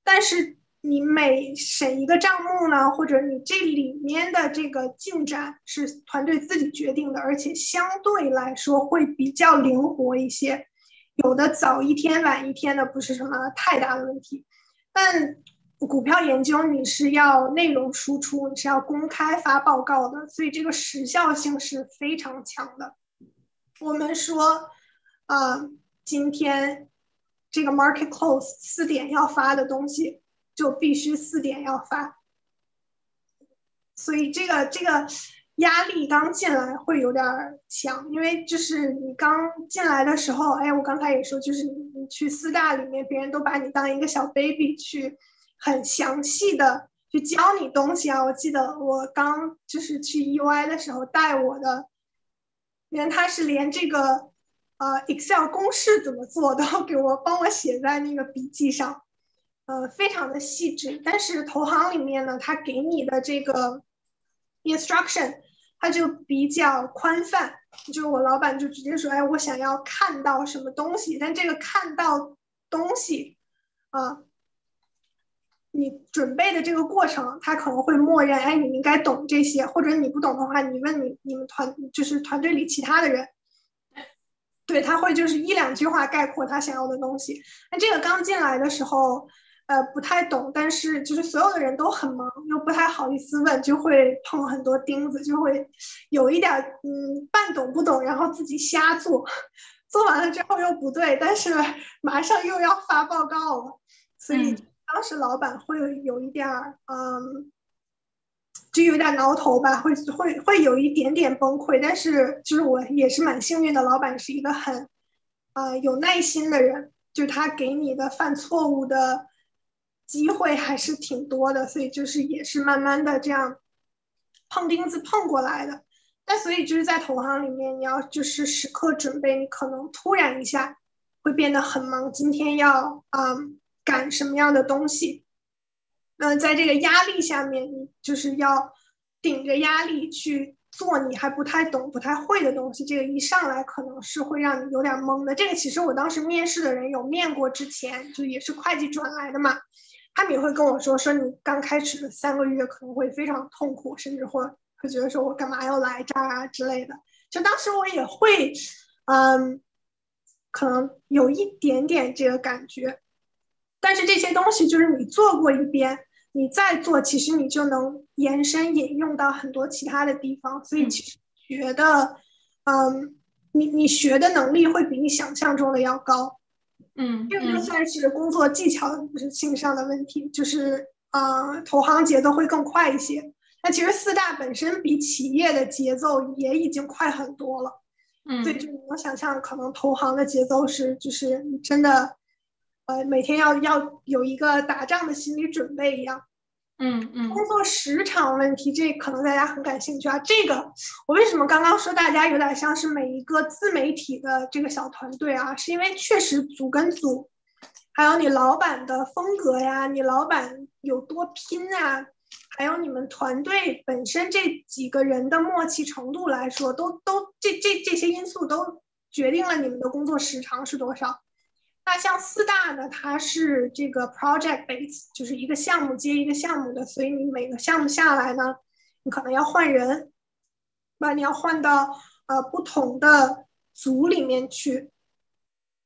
但是你每审一个账目呢，或者你这里面的这个进展是团队自己决定的，而且相对来说会比较灵活一些，有的早一天晚一天的不是什么太大的问题。但股票研究你是要内容输出，你是要公开发报告的，所以这个时效性是非常强的。我们说，啊，今天这个 market close 四点要发的东西。就必须四点要发，所以这个这个压力刚进来会有点强，因为就是你刚进来的时候，哎，我刚才也说，就是你你去四大里面，别人都把你当一个小 baby 去很详细的去教你东西啊。我记得我刚就是去 EY 的时候带我的，连他是连这个呃 Excel 公式怎么做都要给我帮我写在那个笔记上。呃，非常的细致，但是投行里面呢，他给你的这个 instruction，他就比较宽泛，就我老板就直接说，哎，我想要看到什么东西，但这个看到东西，啊，你准备的这个过程，他可能会默认，哎，你应该懂这些，或者你不懂的话，你问你你们团就是团队里其他的人。对他会就是一两句话概括他想要的东西，那这个刚进来的时候。呃，不太懂，但是就是所有的人都很忙，又不太好意思问，就会碰很多钉子，就会有一点嗯半懂不懂，然后自己瞎做，做完了之后又不对，但是马上又要发报告了，所以当时老板会有一点儿嗯，就有点挠头吧，会会会有一点点崩溃，但是就是我也是蛮幸运的，老板是一个很呃有耐心的人，就他给你的犯错误的。机会还是挺多的，所以就是也是慢慢的这样碰钉子碰过来的。那所以就是在投行里面，你要就是时刻准备，你可能突然一下会变得很忙。今天要嗯赶什么样的东西？嗯，在这个压力下面，你就是要顶着压力去做你还不太懂、不太会的东西，这个一上来可能是会让你有点懵的。这个其实我当时面试的人有面过，之前就也是会计转来的嘛，他们也会跟我说，说你刚开始的三个月可能会非常痛苦，甚至会会觉得说我干嘛要来这儿啊之类的。就当时我也会，嗯，可能有一点点这个感觉，但是这些东西就是你做过一遍。你再做，其实你就能延伸引用到很多其他的地方，所以其实觉得，嗯，你你学的能力会比你想象中的要高，嗯，这个算是工作技巧性上的问题，就是呃，投行节奏会更快一些。那其实四大本身比企业的节奏也已经快很多了，嗯，所以就能想象，可能投行的节奏是就是你真的。呃，每天要要有一个打仗的心理准备一样，嗯嗯。工作时长问题，这可能大家很感兴趣啊。这个我为什么刚刚说大家有点像是每一个自媒体的这个小团队啊？是因为确实组跟组，还有你老板的风格呀，你老板有多拼啊，还有你们团队本身这几个人的默契程度来说，都都这这这些因素都决定了你们的工作时长是多少。那像四大呢，它是这个 project base，就是一个项目接一个项目的，所以你每个项目下来呢，你可能要换人，把你要换到呃不同的组里面去。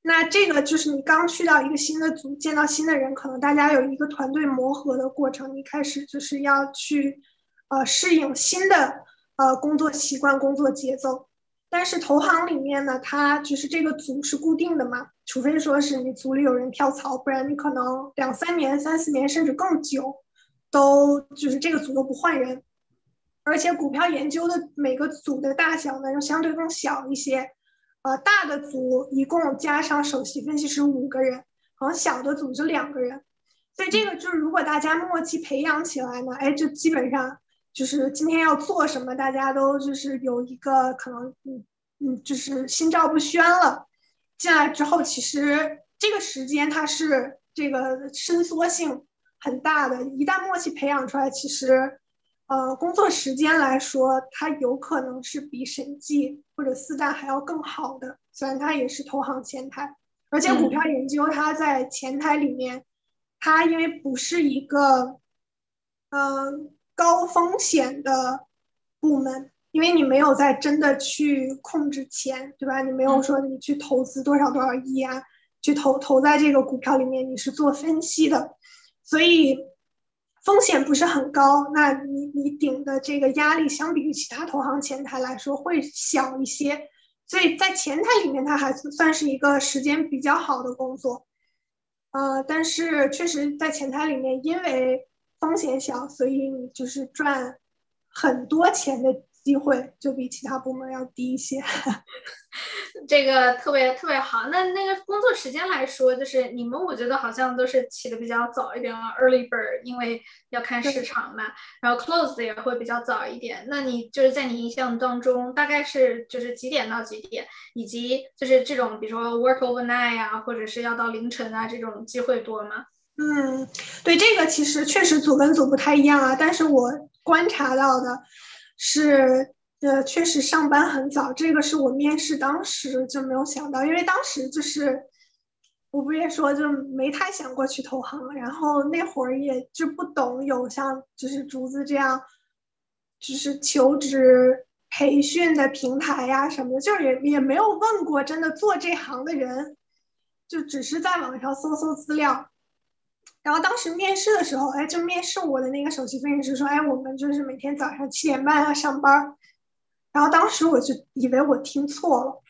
那这个就是你刚去到一个新的组，见到新的人，可能大家有一个团队磨合的过程，你开始就是要去呃适应新的呃工作习惯、工作节奏。但是投行里面呢，它就是这个组是固定的嘛，除非说是你组里有人跳槽，不然你可能两三年、三四年甚至更久，都就是这个组都不换人。而且股票研究的每个组的大小呢，又相对更小一些，呃，大的组一共加上首席分析师五个人，可能小的组就两个人。所以这个就是如果大家默契培养起来呢，哎，就基本上。就是今天要做什么，大家都就是有一个可能，嗯嗯，就是心照不宣了。进来之后，其实这个时间它是这个伸缩性很大的。一旦默契培养出来，其实，呃，工作时间来说，它有可能是比审计或者四大还要更好的。虽然它也是投行前台，而且股票研究它在前台里面，它因为不是一个，嗯。高风险的部门，因为你没有在真的去控制钱，对吧？你没有说你去投资多少多少亿啊，去投投在这个股票里面，你是做分析的，所以风险不是很高。那你你顶的这个压力，相比于其他投行前台来说会小一些，所以在前台里面，它还算是一个时间比较好的工作。呃，但是确实在前台里面，因为风险小，所以你就是赚很多钱的机会就比其他部门要低一些。<laughs> 这个特别特别好。那那个工作时间来说，就是你们我觉得好像都是起的比较早一点啊，early bird，因为要看市场嘛。然后 close 的也会比较早一点。那你就是在你印象当中，大概是就是几点到几点，以及就是这种比如说 work overnight 啊，或者是要到凌晨啊，这种机会多吗？嗯，对，这个其实确实组跟组不太一样啊。但是我观察到的是，呃，确实上班很早。这个是我面试当时就没有想到，因为当时就是我不也说就没太想过去投行，然后那会儿也就不懂有像就是竹子这样，就是求职培训的平台呀什么的，就是也也没有问过真的做这行的人，就只是在网上搜搜资料。然后当时面试的时候，哎，就面试我的那个首席分析师说，哎，我们就是每天早上七点半要上班。然后当时我就以为我听错了，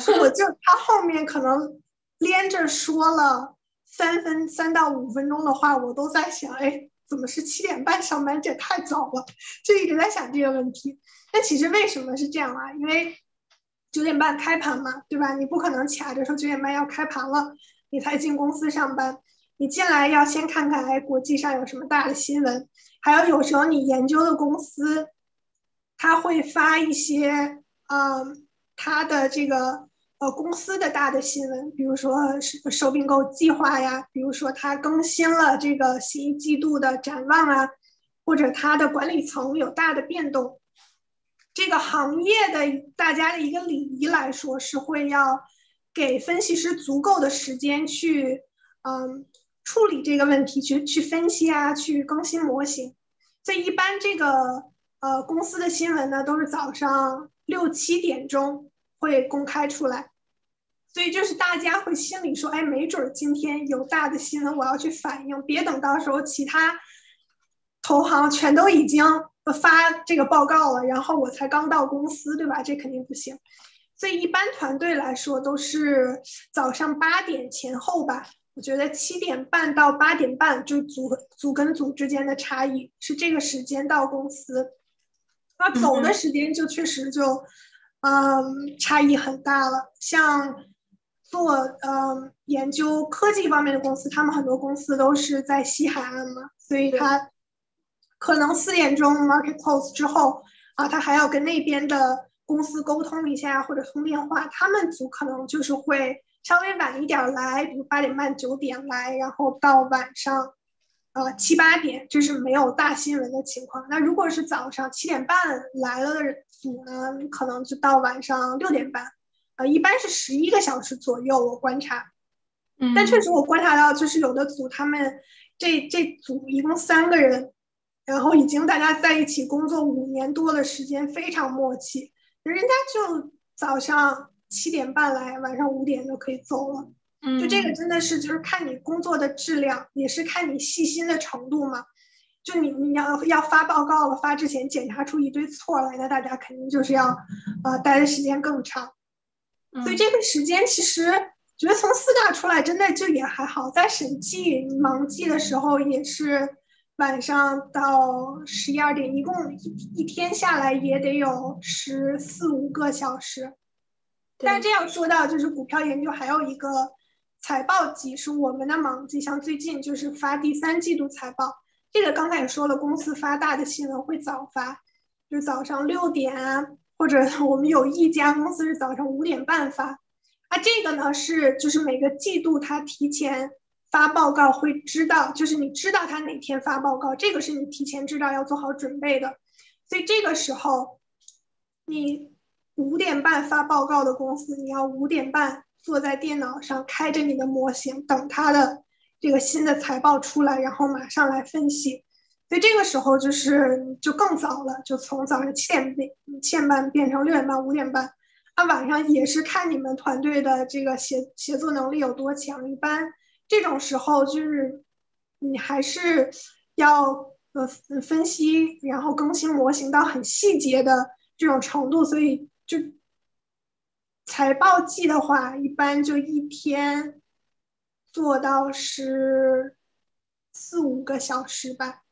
是我就他后面可能连着说了三分三到五分钟的话，我都在想，哎，怎么是七点半上班？这也太早了，就一直在想这个问题。那其实为什么是这样啊？因为九点半开盘嘛，对吧？你不可能卡着说九点半要开盘了，你才进公司上班。你进来要先看看，哎，国际上有什么大的新闻？还有有时候你研究的公司，他会发一些，嗯，他的这个呃公司的大的新闻，比如说是收并购计划呀，比如说他更新了这个新一季度的展望啊，或者他的管理层有大的变动。这个行业的大家的一个礼仪来说，是会要给分析师足够的时间去，嗯，处理这个问题，去去分析啊，去更新模型。所以一般这个呃公司的新闻呢，都是早上六七点钟会公开出来。所以就是大家会心里说，哎，没准今天有大的新闻，我要去反映，别等到时候其他投行全都已经发这个报告了，然后我才刚到公司，对吧？这肯定不行。所以一般团队来说都是早上八点前后吧。我觉得七点半到八点半就组组跟组之间的差异是这个时间到公司，那走的时间就确实就嗯差异很大了，像。做嗯研究科技方面的公司，他们很多公司都是在西海岸嘛，所以他可能四点钟 market close 之后啊，他还要跟那边的公司沟通一下或者通电话，他们组可能就是会稍微晚一点来，比如八点半九点来，然后到晚上呃七八点，这是没有大新闻的情况。那如果是早上七点半来了的组呢，可能就到晚上六点半。呃，一般是十一个小时左右，我观察，嗯，但确实我观察到，就是有的组他们这这组一共三个人，然后已经大家在一起工作五年多的时间，非常默契，人家就早上七点半来，晚上五点就可以走了，嗯，就这个真的是就是看你工作的质量，也是看你细心的程度嘛，就你你要要发报告了，发之前检查出一堆错来，那大家肯定就是要呃待的时间更长。所以这个时间其实觉得从四大出来真的就也还好，在审计忙季的时候也是晚上到十一二点，一共一一天下来也得有十四五个小时。但这样说到，就是股票研究还有一个财报季是我们的忙季，像最近就是发第三季度财报，这个刚才也说了，公司发大的新闻会早发，就早上六点啊。或者 <laughs> 我们有一家公司是早上五点半发，啊，这个呢是就是每个季度他提前发报告会知道，就是你知道他哪天发报告，这个是你提前知道要做好准备的。所以这个时候，你五点半发报告的公司，你要五点半坐在电脑上开着你的模型，等他的这个新的财报出来，然后马上来分析。所以这个时候就是就更早了，就从早上七点变七点半变成六点半五点半，啊晚上也是看你们团队的这个协协作能力有多强。一般这种时候就是你还是要呃分析，然后更新模型到很细节的这种程度。所以就财报季的话，一般就一天做到是四五个小时吧。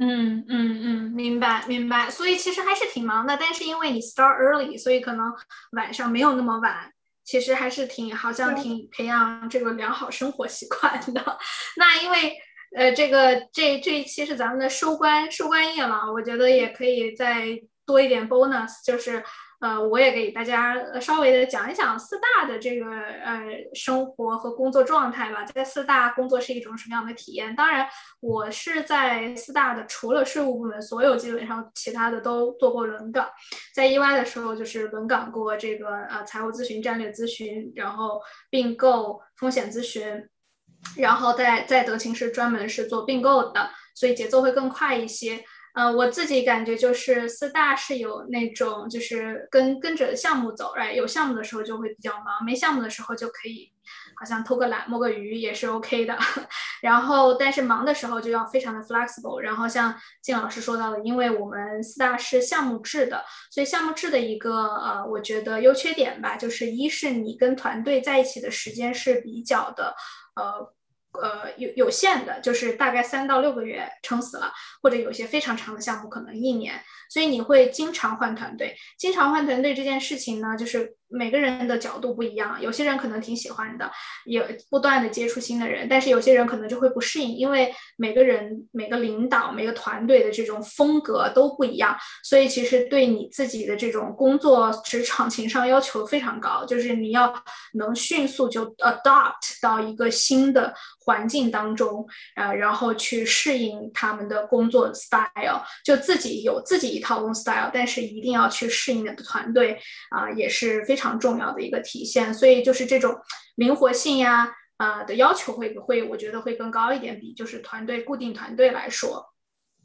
嗯嗯嗯，明白明白，所以其实还是挺忙的，但是因为你 start early，所以可能晚上没有那么晚，其实还是挺好像挺培养这个良好生活习惯的。<laughs> 那因为呃，这个这这一期是咱们的收官收官夜了，我觉得也可以再多一点 bonus，就是。呃，我也给大家稍微的讲一讲四大的这个呃生活和工作状态吧。在四大工作是一种什么样的体验？当然，我是在四大的，除了税务部门，所有基本上其他的都做过轮岗。在 EY 的时候，就是轮岗过这个呃财务咨询、战略咨询，然后并购、风险咨询，然后在在德勤是专门是做并购的，所以节奏会更快一些。呃，我自己感觉就是四大是有那种就是跟跟着项目走哎有项目的时候就会比较忙，没项目的时候就可以好像偷个懒摸个鱼也是 OK 的。<laughs> 然后，但是忙的时候就要非常的 flexible。然后像靳老师说到的，因为我们四大是项目制的，所以项目制的一个呃，我觉得优缺点吧，就是一是你跟团队在一起的时间是比较的呃。呃，有有限的，就是大概三到六个月撑死了，或者有些非常长的项目可能一年，所以你会经常换团队。经常换团队这件事情呢，就是每个人的角度不一样，有些人可能挺喜欢的，也不断的接触新的人，但是有些人可能就会不适应，因为每个人、每个领导、每个团队的这种风格都不一样，所以其实对你自己的这种工作职场情商要求非常高，就是你要能迅速就 adopt 到一个新的环境当中，呃，然后去适应他们的工作 style，就自己有自己一套工作 style，但是一定要去适应你的团队啊，也是非。非常重要的一个体现，所以就是这种灵活性呀，啊的要求会会，我觉得会更高一点，比就是团队固定团队来说，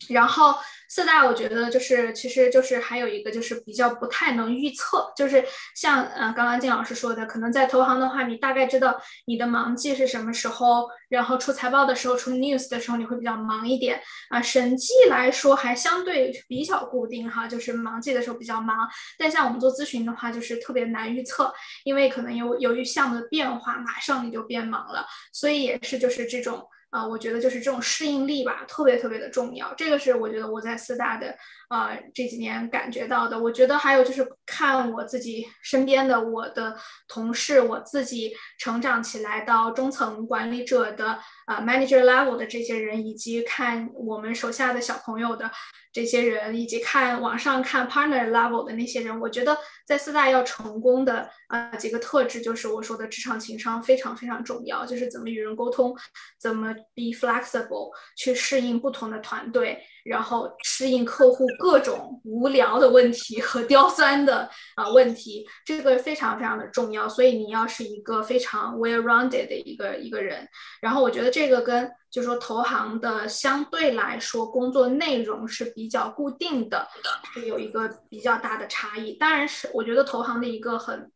然后。四大我觉得就是，其实就是还有一个就是比较不太能预测，就是像呃刚刚金老师说的，可能在投行的话，你大概知道你的忙季是什么时候，然后出财报的时候、出 news 的时候你会比较忙一点啊。审计来说还相对比较固定哈，就是忙季的时候比较忙，但像我们做咨询的话，就是特别难预测，因为可能由由于项目的变化，马上你就变忙了，所以也是就是这种。啊，我觉得就是这种适应力吧，特别特别的重要。这个是我觉得我在四大的啊这几年感觉到的。我觉得还有就是看我自己身边的我的同事，我自己成长起来到中层管理者的啊 manager level 的这些人，以及看我们手下的小朋友的。这些人以及看网上看 partner level 的那些人，我觉得在四大要成功的啊几个特质，就是我说的职场情商非常非常重要，就是怎么与人沟通，怎么 be flexible 去适应不同的团队。然后适应客户各种无聊的问题和刁钻的啊问题，这个非常非常的重要。所以你要是一个非常 well-rounded 的一个一个人。然后我觉得这个跟就说投行的相对来说工作内容是比较固定的，是有一个比较大的差异。当然是我觉得投行的一个很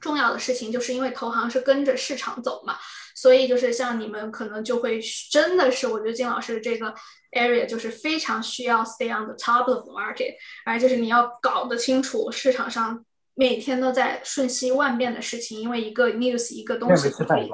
重要的事情，就是因为投行是跟着市场走嘛。所以就是像你们可能就会真的是，我觉得金老师的这个 area 就是非常需要 stay on the top of the market，而就是你要搞得清楚市场上每天都在瞬息万变的事情，因为一个 news 一个东西就可以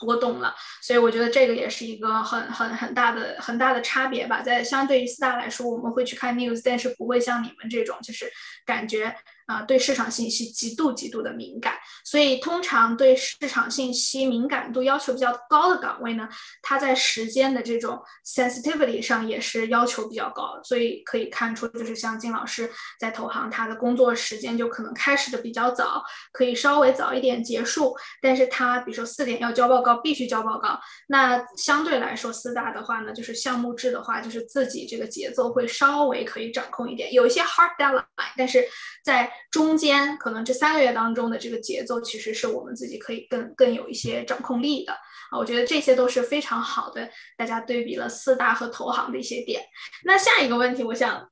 波动了，所以我觉得这个也是一个很很很大的很大的差别吧。在相对于四大来说，我们会去看 news，但是不会像你们这种就是感觉。啊，对市场信息极度极度的敏感，所以通常对市场信息敏感度要求比较高的岗位呢，它在时间的这种 sensitivity 上也是要求比较高，所以可以看出，就是像金老师在投行，他的工作时间就可能开始的比较早，可以稍微早一点结束，但是他比如说四点要交报告，必须交报告。那相对来说，四大的话呢，就是项目制的话，就是自己这个节奏会稍微可以掌控一点，有一些 hard deadline，但是在中间可能这三个月当中的这个节奏，其实是我们自己可以更更有一些掌控力的啊。我觉得这些都是非常好的，大家对比了四大和投行的一些点。那下一个问题，我想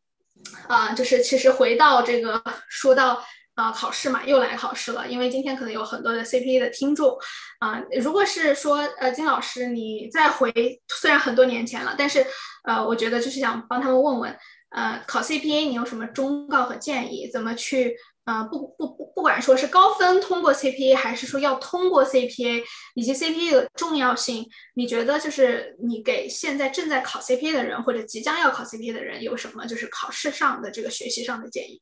啊，就是其实回到这个说到啊考试嘛，又来考试了，因为今天可能有很多的 CPA 的听众啊。如果是说呃金老师你再回，虽然很多年前了，但是呃我觉得就是想帮他们问问。呃，考 CPA 你有什么忠告和建议？怎么去呃不不不不管说是高分通过 CPA，还是说要通过 CPA，以及 CPA 的重要性，你觉得就是你给现在正在考 CPA 的人或者即将要考 CPA 的人有什么就是考试上的这个学习上的建议？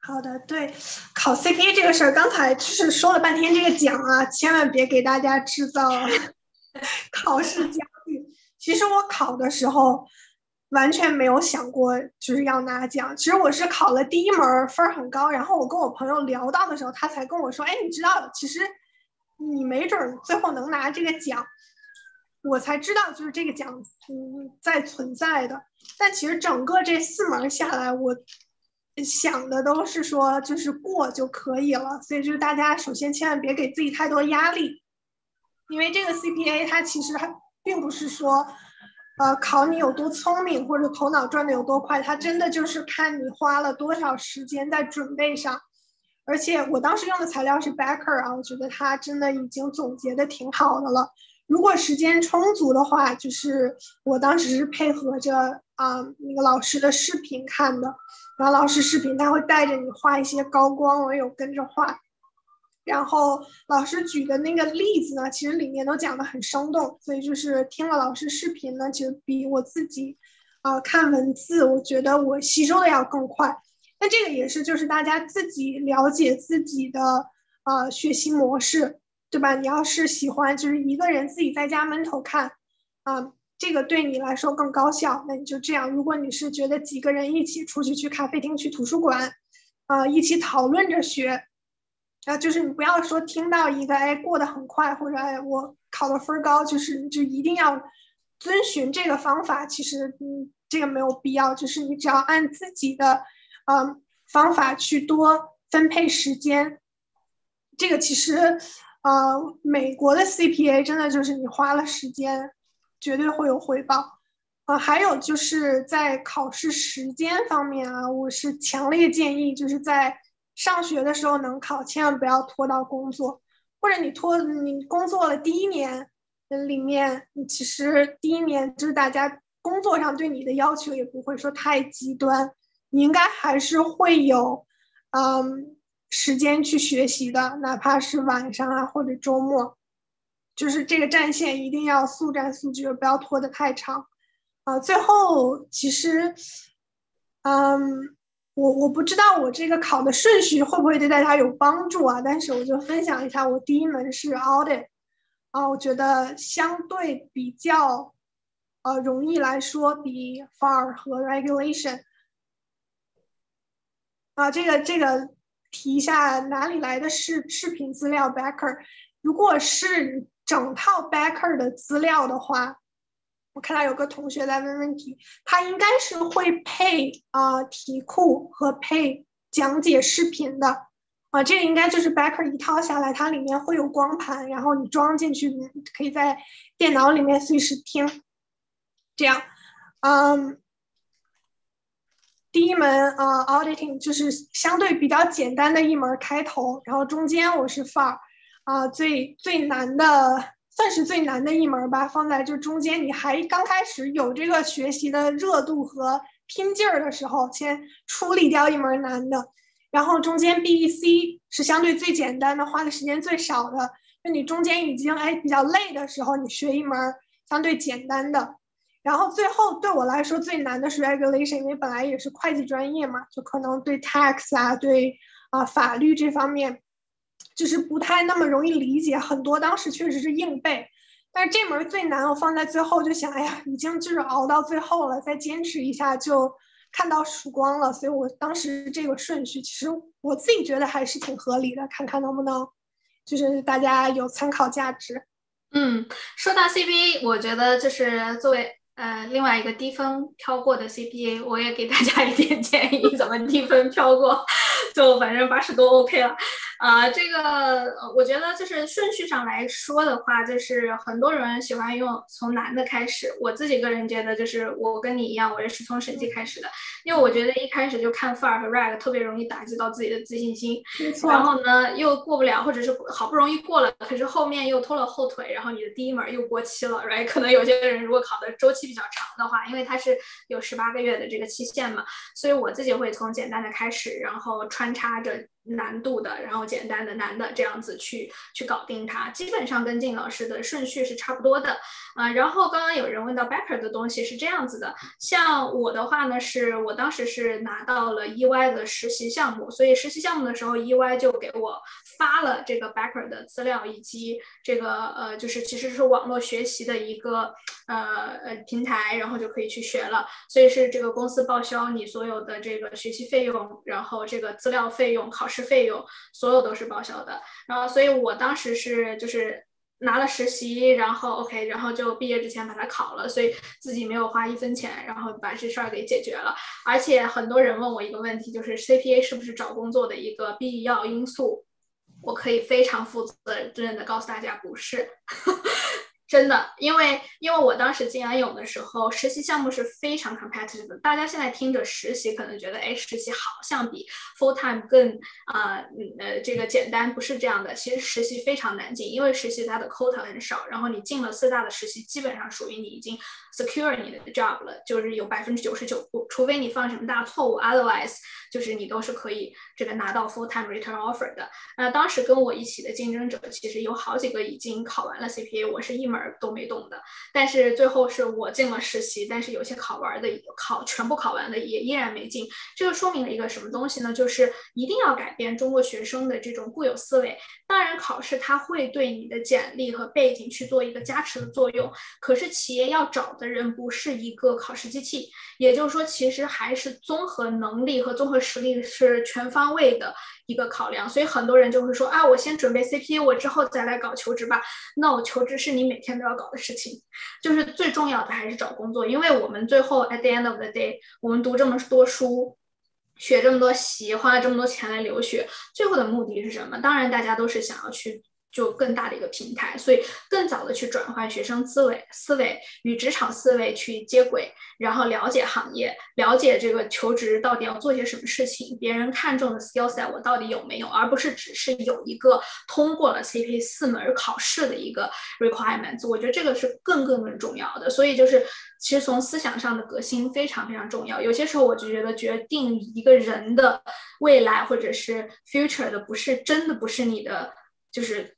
好的，对，考 CPA 这个事儿，刚才就是说了半天这个奖啊，千万别给大家制造 <laughs> 考试焦虑。其实我考的时候。完全没有想过就是要拿奖。其实我是考了第一门分儿很高，然后我跟我朋友聊到的时候，他才跟我说：“哎，你知道，其实你没准最后能拿这个奖。”我才知道就是这个奖嗯在存在的。但其实整个这四门下来，我想的都是说就是过就可以了。所以就是大家首先千万别给自己太多压力，因为这个 CPA 它其实还并不是说。呃，考你有多聪明，或者头脑转的有多快，它真的就是看你花了多少时间在准备上。而且我当时用的材料是 Backer 啊，我觉得他真的已经总结的挺好的了。如果时间充足的话，就是我当时是配合着啊那个老师的视频看的，然后老师视频他会带着你画一些高光，我有跟着画。然后老师举的那个例子呢，其实里面都讲的很生动，所以就是听了老师视频呢，其实比我自己，啊看文字，我觉得我吸收的要更快。那这个也是就是大家自己了解自己的呃学习模式，对吧？你要是喜欢就是一个人自己在家闷头看，啊，这个对你来说更高效，那你就这样。如果你是觉得几个人一起出去去咖啡厅、去图书馆，啊，一起讨论着学。啊，就是你不要说听到一个哎过得很快，或者哎我考的分高，就是就一定要遵循这个方法。其实嗯，这个没有必要，就是你只要按自己的嗯方法去多分配时间。这个其实呃，美国的 CPA 真的就是你花了时间，绝对会有回报。啊，还有就是在考试时间方面啊，我是强烈建议就是在。上学的时候能考，千万不要拖到工作，或者你拖你工作了第一年里面，你其实第一年就是大家工作上对你的要求也不会说太极端，你应该还是会有嗯时间去学习的，哪怕是晚上啊或者周末，就是这个战线一定要速战速决，不要拖得太长啊。最后其实嗯。我我不知道我这个考的顺序会不会对大家有帮助啊？但是我就分享一下，我第一门是 audit，啊，我觉得相对比较，呃，容易来说比 far 和 regulation，啊，这个这个提一下哪里来的视视频资料 backer，如果是整套 backer 的资料的话。我看到有个同学在问问题，他应该是会配啊题库和配讲解视频的啊，这个应该就是 Backer 一套下来，它里面会有光盘，然后你装进去，可以在电脑里面随时听。这样，嗯，第一门啊 Auditing 就是相对比较简单的一门开头，然后中间我是 Far 啊最最难的。算是最难的一门吧，放在这中间，你还刚开始有这个学习的热度和拼劲儿的时候，先处理掉一门难的，然后中间 B、E、C 是相对最简单的，花的时间最少的。就你中间已经哎比较累的时候，你学一门相对简单的，然后最后对我来说最难的是 Regulation，因为本来也是会计专业嘛，就可能对 Tax 啊，对啊法律这方面。就是不太那么容易理解，很多当时确实是硬背，但是这门最难，我放在最后就想，哎呀，已经就是熬到最后了，再坚持一下就看到曙光了，所以我当时这个顺序，其实我自己觉得还是挺合理的，看看能不能就是大家有参考价值。嗯，说到 CBA，我觉得就是作为。呃，另外一个低分飘过的 CPA，我也给大家一点 <laughs> 建议，怎么低分飘过，就反正八十多 OK 了。啊，这个我觉得就是顺序上来说的话，就是很多人喜欢用从难的开始。我自己个人觉得，就是我跟你一样，我也是从审计开始的，因为我觉得一开始就看 FAR 和 RAG 特别容易打击到自己的自信心。没错。然后呢，又过不了，或者是好不容易过了，可是后面又拖了后腿，然后你的第一门又过期了，right？可能有些人如果考的周期。比较长的话，因为它是有十八个月的这个期限嘛，所以我自己会从简单的开始，然后穿插着。难度的，然后简单的难的这样子去去搞定它，基本上跟靳老师的顺序是差不多的啊。然后刚刚有人问到 Backer 的东西是这样子的，像我的话呢，是我当时是拿到了 EY 的实习项目，所以实习项目的时候，EY 就给我发了这个 Backer 的资料以及这个呃，就是其实是网络学习的一个呃呃平台，然后就可以去学了。所以是这个公司报销你所有的这个学习费用，然后这个资料费用考。是费用，所有都是报销的。然后，所以我当时是就是拿了实习，然后 OK，然后就毕业之前把它考了，所以自己没有花一分钱，然后把这事儿给解决了。而且很多人问我一个问题，就是 CPA 是不是找工作的一个必要因素？我可以非常负责任的告诉大家，不是。<laughs> 真的，因为因为我当时进安永的时候，实习项目是非常 competitive 的。大家现在听着实习，可能觉得，哎，实习好像比 full time 更啊，呃，这个简单，不是这样的。其实实习非常难进，因为实习它的 quota 很少，然后你进了四大的实习，基本上属于你已经 secure 你的 job 了，就是有百分之九十九，除非你犯什么大错误，otherwise 就是你都是可以这个拿到 full time return offer 的。那当时跟我一起的竞争者其实有好几个已经考完了 CPA，我是一门都没动的。但是最后是我进了实习，但是有些考完的考全部考完的也依然没进。这个说明了一个什么东西呢？就是一定要改变中国学生的这种固有思维。当然，考试它会对你的简历和背景去做一个加持的作用，可是企业要找的人不是一个考试机器，也就是说，其实还是综合能力和综合实力是全方位的一个考量。所以很多人就会说啊，我先准备 CPA，我之后再来搞求职吧。那我求职是你每天都要搞的事情，就是最重要的还是找工作，因为我们最后 at the end of the day，我们读这么多书。学这么多习，花了这么多钱来留学，最后的目的是什么？当然，大家都是想要去。就更大的一个平台，所以更早的去转换学生思维，思维与职场思维去接轨，然后了解行业，了解这个求职到底要做些什么事情，别人看中的 skill set 我到底有没有，而不是只是有一个通过了 CP 四门考试的一个 requirements。我觉得这个是更更更重要的。所以就是其实从思想上的革新非常非常重要。有些时候我就觉得决定一个人的未来或者是 future 的不是真的不是你的就是。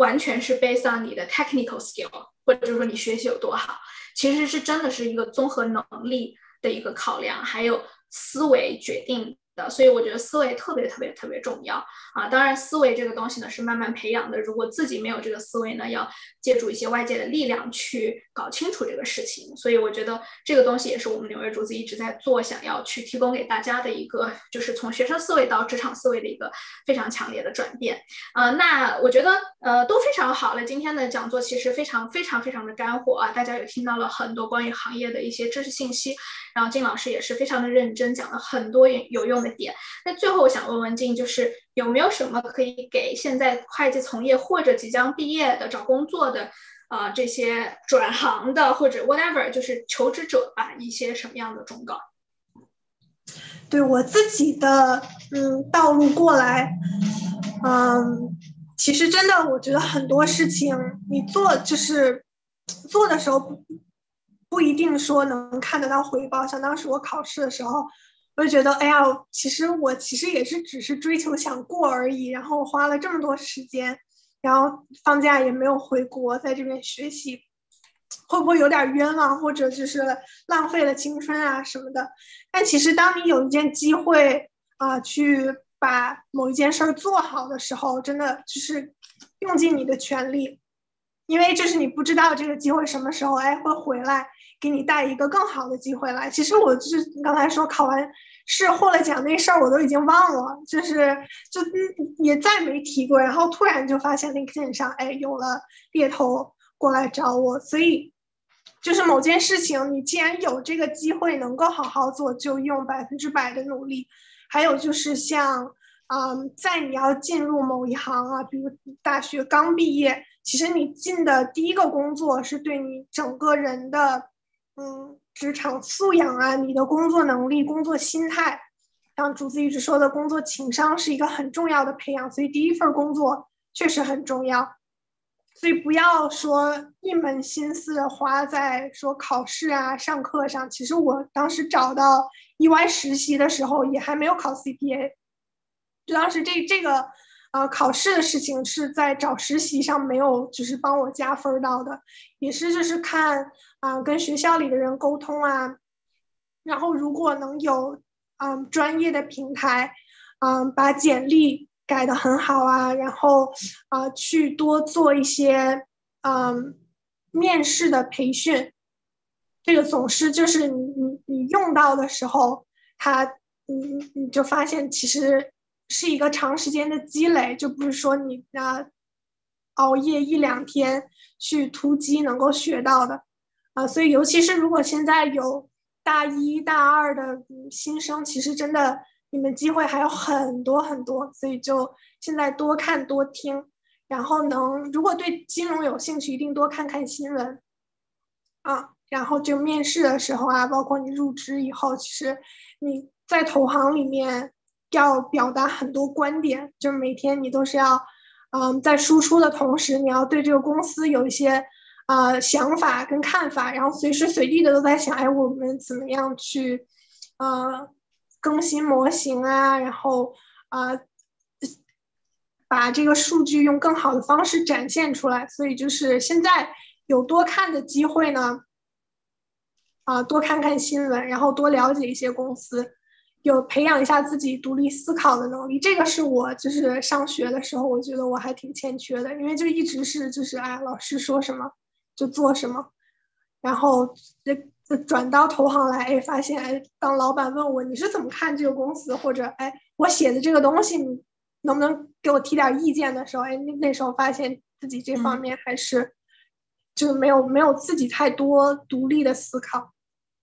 完全是 based on 你的 technical skill，或者就是说你学习有多好，其实是真的是一个综合能力的一个考量，还有思维决定。所以我觉得思维特别特别特别重要啊！当然，思维这个东西呢是慢慢培养的。如果自己没有这个思维呢，要借助一些外界的力量去搞清楚这个事情。所以我觉得这个东西也是我们纽约竹子一直在做，想要去提供给大家的一个，就是从学生思维到职场思维的一个非常强烈的转变啊！那我觉得呃都非常好了。今天的讲座其实非常非常非常的干货啊！大家也听到了很多关于行业的一些知识信息，然后金老师也是非常的认真讲了很多有用的。点，那最后我想问问静，就是有没有什么可以给现在会计从业或者即将毕业的找工作的，呃，这些转行的或者 whatever，就是求职者吧，一些什么样的忠告？对我自己的嗯道路过来，嗯，其实真的我觉得很多事情你做就是做的时候不一定说能看得到回报，像当时我考试的时候。我就觉得，哎呀，其实我其实也是只是追求想过而已，然后我花了这么多时间，然后放假也没有回国，在这边学习，会不会有点冤枉，或者就是浪费了青春啊什么的？但其实当你有一件机会啊，去把某一件事儿做好的时候，真的就是用尽你的全力，因为就是你不知道这个机会什么时候哎会回来，给你带一个更好的机会来。其实我就是刚才说考完。是获了奖那事儿我都已经忘了，就是就也再没提过。然后突然就发现 LinkedIn 上，哎，有了猎头过来找我。所以就是某件事情，你既然有这个机会能够好好做，就用百分之百的努力。还有就是像，嗯，在你要进入某一行啊，比如大学刚毕业，其实你进的第一个工作是对你整个人的，嗯。职场素养啊，你的工作能力、工作心态，像竹子一直说的工作情商是一个很重要的培养，所以第一份工作确实很重要。所以不要说一门心思花在说考试啊、上课上。其实我当时找到 EY 实习的时候，也还没有考 CPA，就当时这这个呃考试的事情是在找实习上没有，就是帮我加分到的，也是就是看。啊，跟学校里的人沟通啊，然后如果能有嗯专业的平台，嗯把简历改的很好啊，然后啊去多做一些嗯面试的培训，这个总是就是你你你用到的时候，他你你你就发现其实是一个长时间的积累，就不是说你啊熬夜一两天去突击能够学到的。啊，所以尤其是如果现在有大一大二的新生，其实真的你们机会还有很多很多，所以就现在多看多听，然后能如果对金融有兴趣，一定多看看新闻啊，然后就面试的时候啊，包括你入职以后，其实你在投行里面要表达很多观点，就是每天你都是要嗯在输出的同时，你要对这个公司有一些。呃，想法跟看法，然后随时随地的都在想，哎，我们怎么样去，呃，更新模型啊，然后啊，把这个数据用更好的方式展现出来。所以就是现在有多看的机会呢，啊，多看看新闻，然后多了解一些公司。有培养一下自己独立思考的能力，这个是我就是上学的时候，我觉得我还挺欠缺的，因为就一直是就是哎，老师说什么就做什么，然后这转到投行来，哎，发现哎，当老板问我你是怎么看这个公司，或者哎，我写的这个东西你能不能给我提点意见的时候，哎，那那时候发现自己这方面还是就没有没有自己太多独立的思考。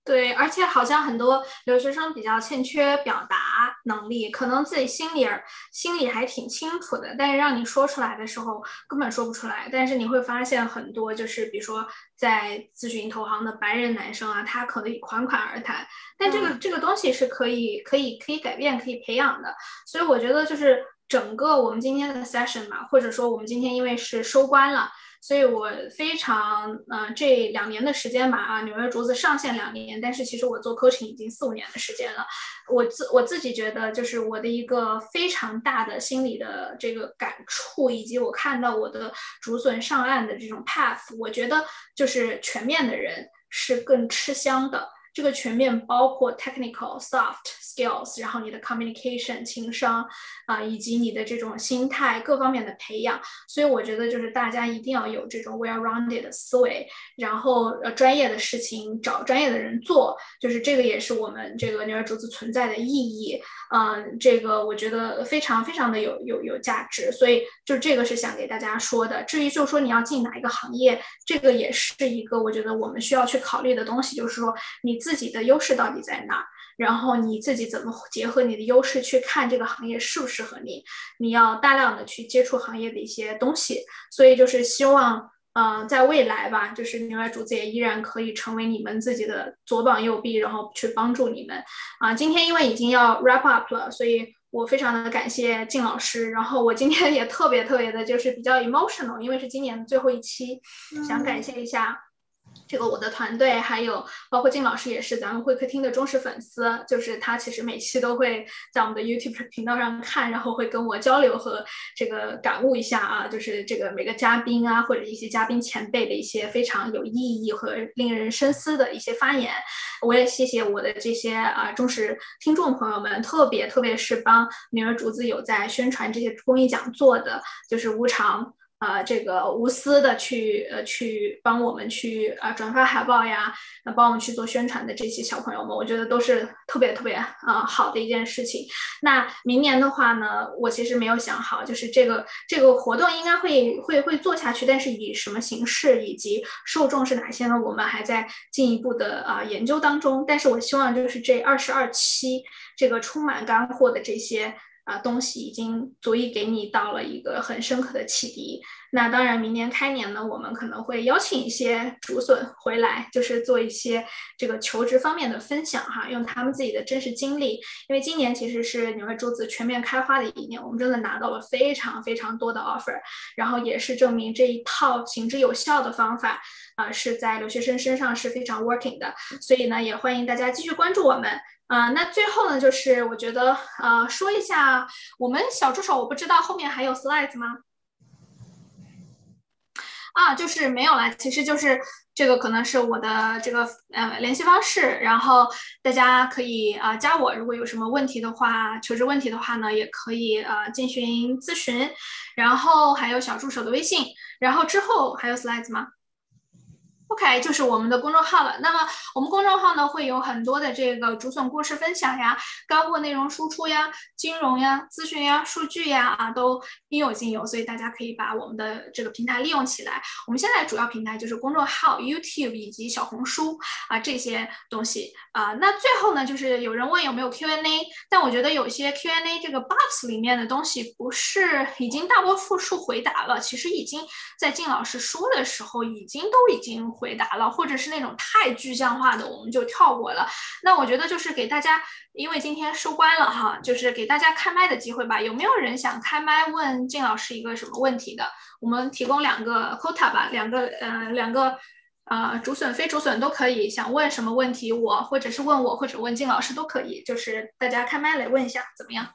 对，而且好像很多留学生比较欠缺表达能力，可能自己心里儿心里还挺清楚的，但是让你说出来的时候根本说不出来。但是你会发现很多就是，比如说在咨询投行的白人男生啊，他可以侃侃而谈，但这个这个东西是可以可以可以改变、可以培养的。所以我觉得就是整个我们今天的 session 嘛，或者说我们今天因为是收官了。所以我非常呃这两年的时间吧啊，纽约竹子上线两年，但是其实我做 coaching 已经四五年的时间了。我自我自己觉得，就是我的一个非常大的心理的这个感触，以及我看到我的竹笋上岸的这种 path，我觉得就是全面的人是更吃香的。这个全面包括 technical soft skills，然后你的 communication 情商啊，以及你的这种心态各方面的培养。所以我觉得就是大家一定要有这种 well-rounded 的思维，然后呃专业的事情找专业的人做，就是这个也是我们这个牛耳竹子存在的意义。嗯，这个我觉得非常非常的有有有价值。所以就这个是想给大家说的。至于就是说你要进哪一个行业，这个也是一个我觉得我们需要去考虑的东西，就是说你。己的优势到底在哪？然后你自己怎么结合你的优势去看这个行业适不适合你？你要大量的去接触行业的一些东西。所以就是希望，嗯，在未来吧，就是牛外主子也依然可以成为你们自己的左膀右臂，然后去帮助你们。啊，今天因为已经要 wrap up 了，所以我非常的感谢靳老师。然后我今天也特别特别的，就是比较 emotional，因为是今年的最后一期，想感谢一下。这个我的团队还有包括金老师也是咱们会客厅的忠实粉丝，就是他其实每期都会在我们的 YouTube <laughs> 频道上看，然后会跟我交流和这个感悟一下啊，就是这个每个嘉宾啊或者一些嘉宾前辈的一些非常有意义和令人深思的一些发言。我也谢谢我的这些啊忠实听众朋友们，特别特别是帮女儿竹子有在宣传这些公益讲座的，就是无偿。啊，这个无私的去呃去帮我们去啊转发海报呀，那帮我们去做宣传的这些小朋友们，我觉得都是特别特别啊好的一件事情。那明年的话呢，我其实没有想好，就是这个这个活动应该会会会做下去，但是以什么形式以及受众是哪些呢？我们还在进一步的啊研究当中。但是我希望就是这二十二期这个充满干货的这些。啊，东西已经足以给你到了一个很深刻的启迪。那当然，明年开年呢，我们可能会邀请一些竹笋回来，就是做一些这个求职方面的分享哈，用他们自己的真实经历。因为今年其实是纽约竹子全面开花的一年，我们真的拿到了非常非常多的 offer，然后也是证明这一套行之有效的方法啊，是在留学生身上是非常 working 的。所以呢，也欢迎大家继续关注我们。啊，那最后呢，就是我觉得，呃，说一下我们小助手，我不知道后面还有 slides 吗？啊，就是没有了，其实就是这个可能是我的这个呃联系方式，然后大家可以啊加我，如果有什么问题的话，求职问题的话呢，也可以呃进行咨询，然后还有小助手的微信，然后之后还有 slides 吗？OK，就是我们的公众号了。那么我们公众号呢，会有很多的这个竹笋故事分享呀、干货内容输出呀、金融呀、咨询呀、数据呀啊，都应有尽有。所以大家可以把我们的这个平台利用起来。我们现在主要平台就是公众号、YouTube 以及小红书啊这些东西啊。那最后呢，就是有人问有没有 Q&A，但我觉得有些 Q&A 这个 box 里面的东西不是已经大多复述回答了，其实已经在靳老师说的时候已经都已经。回答了，或者是那种太具象化的，我们就跳过了。那我觉得就是给大家，因为今天收官了哈，就是给大家开麦的机会吧。有没有人想开麦问靳老师一个什么问题的？我们提供两个 quota 吧，两个呃两个啊，竹笋、非竹笋都可以，想问什么问题，我或者是问我，或者问靳老师都可以，就是大家开麦来问一下，怎么样？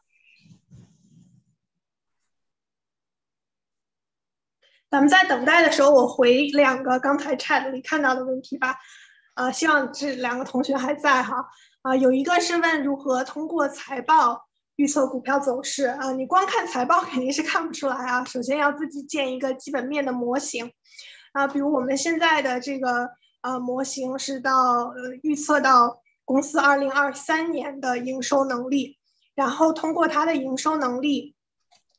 咱们在等待的时候，我回两个刚才 chat 里看到的问题吧。啊，希望这两个同学还在哈。啊，有一个是问如何通过财报预测股票走势啊？你光看财报肯定是看不出来啊。首先要自己建一个基本面的模型。啊，比如我们现在的这个呃模型是到预测到公司二零二三年的营收能力，然后通过它的营收能力，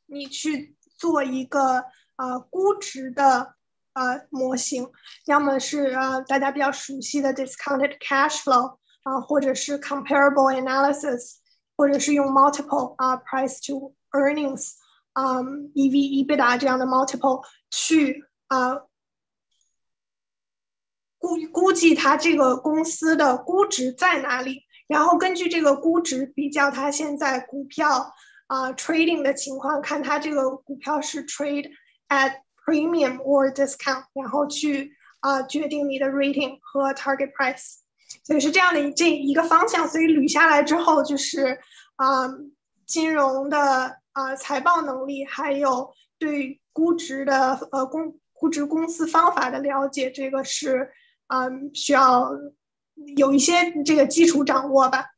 你去做一个。呃，估值的呃模型，要么是呃大家比较熟悉的 discounted cash flow 啊，或者是 comparable analysis，或者是用 multiple 啊 price to earnings，嗯 EV EBITDA 这样的 multiple 去啊估估计它这个公司的估值在哪里，然后根据这个估值比较它现在股票啊 trading 的情况，看它这个股票是 trade。At premium or discount，然后去啊、决定你的 rating 和 target price，所以是这样的这一个方向。所以捋下来之后，就是啊、金融的啊、财报能力，还有对估值的呃公估值公司方法的了解，这个是啊、呃、需要有一些这个基础掌握吧。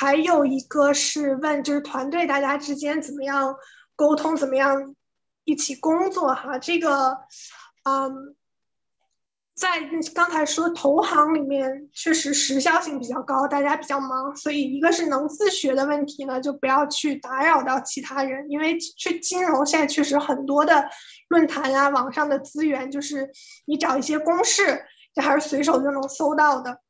还有一个是问，就是团队大家之间怎么样沟通，怎么样一起工作哈？这个，嗯，在刚才说投行里面确实时效性比较高，大家比较忙，所以一个是能自学的问题呢，就不要去打扰到其他人，因为去金融现在确实很多的论坛呀、网上的资源，就是你找一些公式，这还是随手就能搜到的。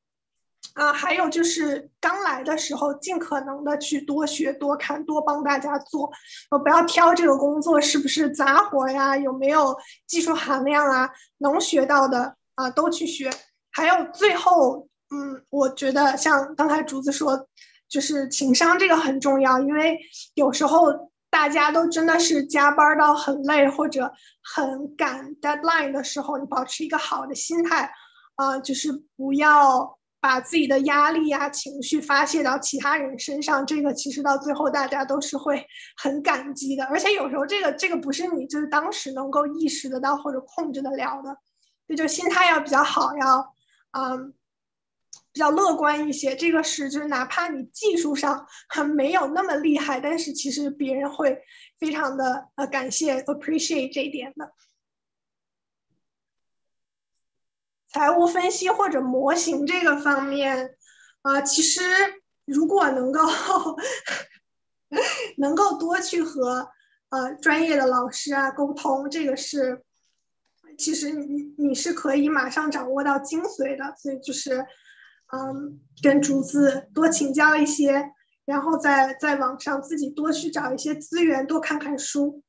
啊，还有就是刚来的时候，尽可能的去多学、多看、多帮大家做，呃，不要挑这个工作是不是杂活呀，有没有技术含量啊，能学到的啊都去学。还有最后，嗯，我觉得像刚才竹子说，就是情商这个很重要，因为有时候大家都真的是加班到很累或者很赶 deadline 的时候，你保持一个好的心态，啊，就是不要。把自己的压力呀、情绪发泄到其他人身上，这个其实到最后大家都是会很感激的。而且有时候这个这个不是你就是当时能够意识得到或者控制得了的，这就心态要比较好，要嗯比较乐观一些。这个是就是哪怕你技术上还没有那么厉害，但是其实别人会非常的呃感谢 appreciate 这一点的。财务分析或者模型这个方面，啊，其实如果能够 <laughs> 能够多去和呃专业的老师啊沟通，这个是其实你你是可以马上掌握到精髓的。所以就是嗯，跟竹子多请教一些，然后在在网上自己多去找一些资源，多看看书，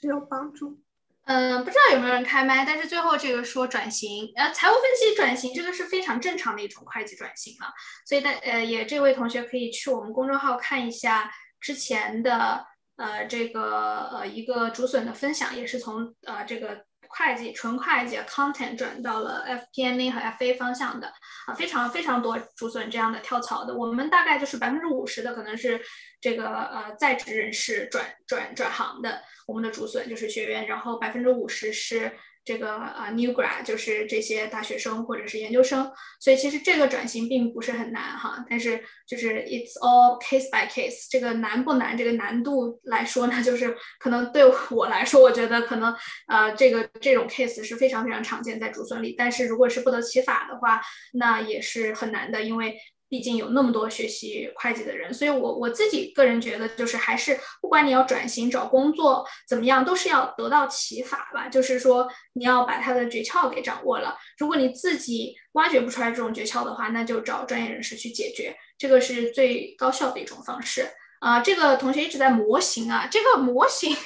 是有帮助。嗯，不知道有没有人开麦，但是最后这个说转型，呃，财务分析转型这个是非常正常的一种会计转型了，所以大呃也这位同学可以去我们公众号看一下之前的呃这个呃一个竹笋的分享，也是从呃这个会计纯会计 content 转到了 FP&A 和 FA 方向的啊，非常非常多竹笋这样的跳槽的，我们大概就是百分之五十的可能是这个呃在职人士转转转行的。我们的竹笋就是学员，然后百分之五十是这个啊 new grad，就是这些大学生或者是研究生，所以其实这个转型并不是很难哈，但是就是 it's all case by case，这个难不难？这个难度来说呢，就是可能对我来说，我觉得可能呃这个这种 case 是非常非常常见在竹笋里，但是如果是不得其法的话，那也是很难的，因为。毕竟有那么多学习会计的人，所以我我自己个人觉得，就是还是不管你要转型找工作怎么样，都是要得到启发吧。就是说你要把它的诀窍给掌握了。如果你自己挖掘不出来这种诀窍的话，那就找专业人士去解决，这个是最高效的一种方式啊。这个同学一直在模型啊，这个模型，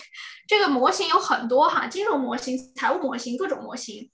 这个模型有很多哈，金融模型、财务模型、各种模型。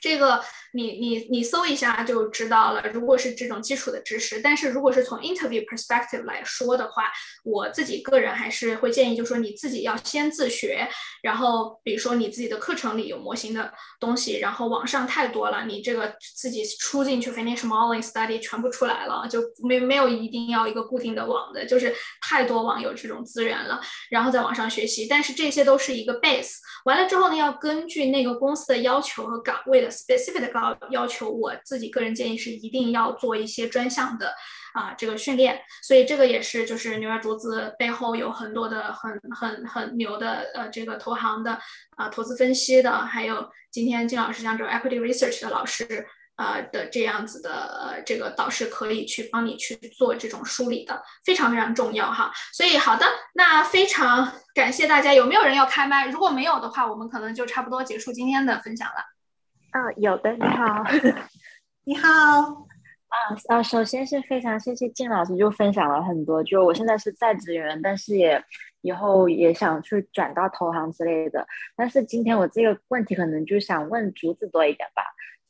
这个你你你搜一下就知道了。如果是这种基础的知识，但是如果是从 interview perspective 来说的话，我自己个人还是会建议，就说你自己要先自学，然后比如说你自己的课程里有模型的东西，然后网上太多了，你这个自己出进去 finish modeling study 全部出来了，就没没有一定要一个固定的网的，就是太多网友这种资源了，然后在网上学习。但是这些都是一个 base，完了之后呢，要根据那个公司的要求和岗位的 specific 要要求，我自己个人建议是一定要做一些专项的啊这个训练。所以这个也是就是牛耳竹子背后有很多的很很很牛的呃这个投行的啊投资分析的，还有今天金老师像这种 equity research 的老师。呃的这样子的呃这个导师可以去帮你去做这种梳理的，非常非常重要哈。所以好的，那非常感谢大家。有没有人要开麦？如果没有的话，我们可能就差不多结束今天的分享了。啊，有的，你好，<laughs> 你好。啊啊，首先是非常谢谢靳老师，就分享了很多。就我现在是在职员，但是也以后也想去转到投行之类的。但是今天我这个问题可能就想问竹子多一点吧。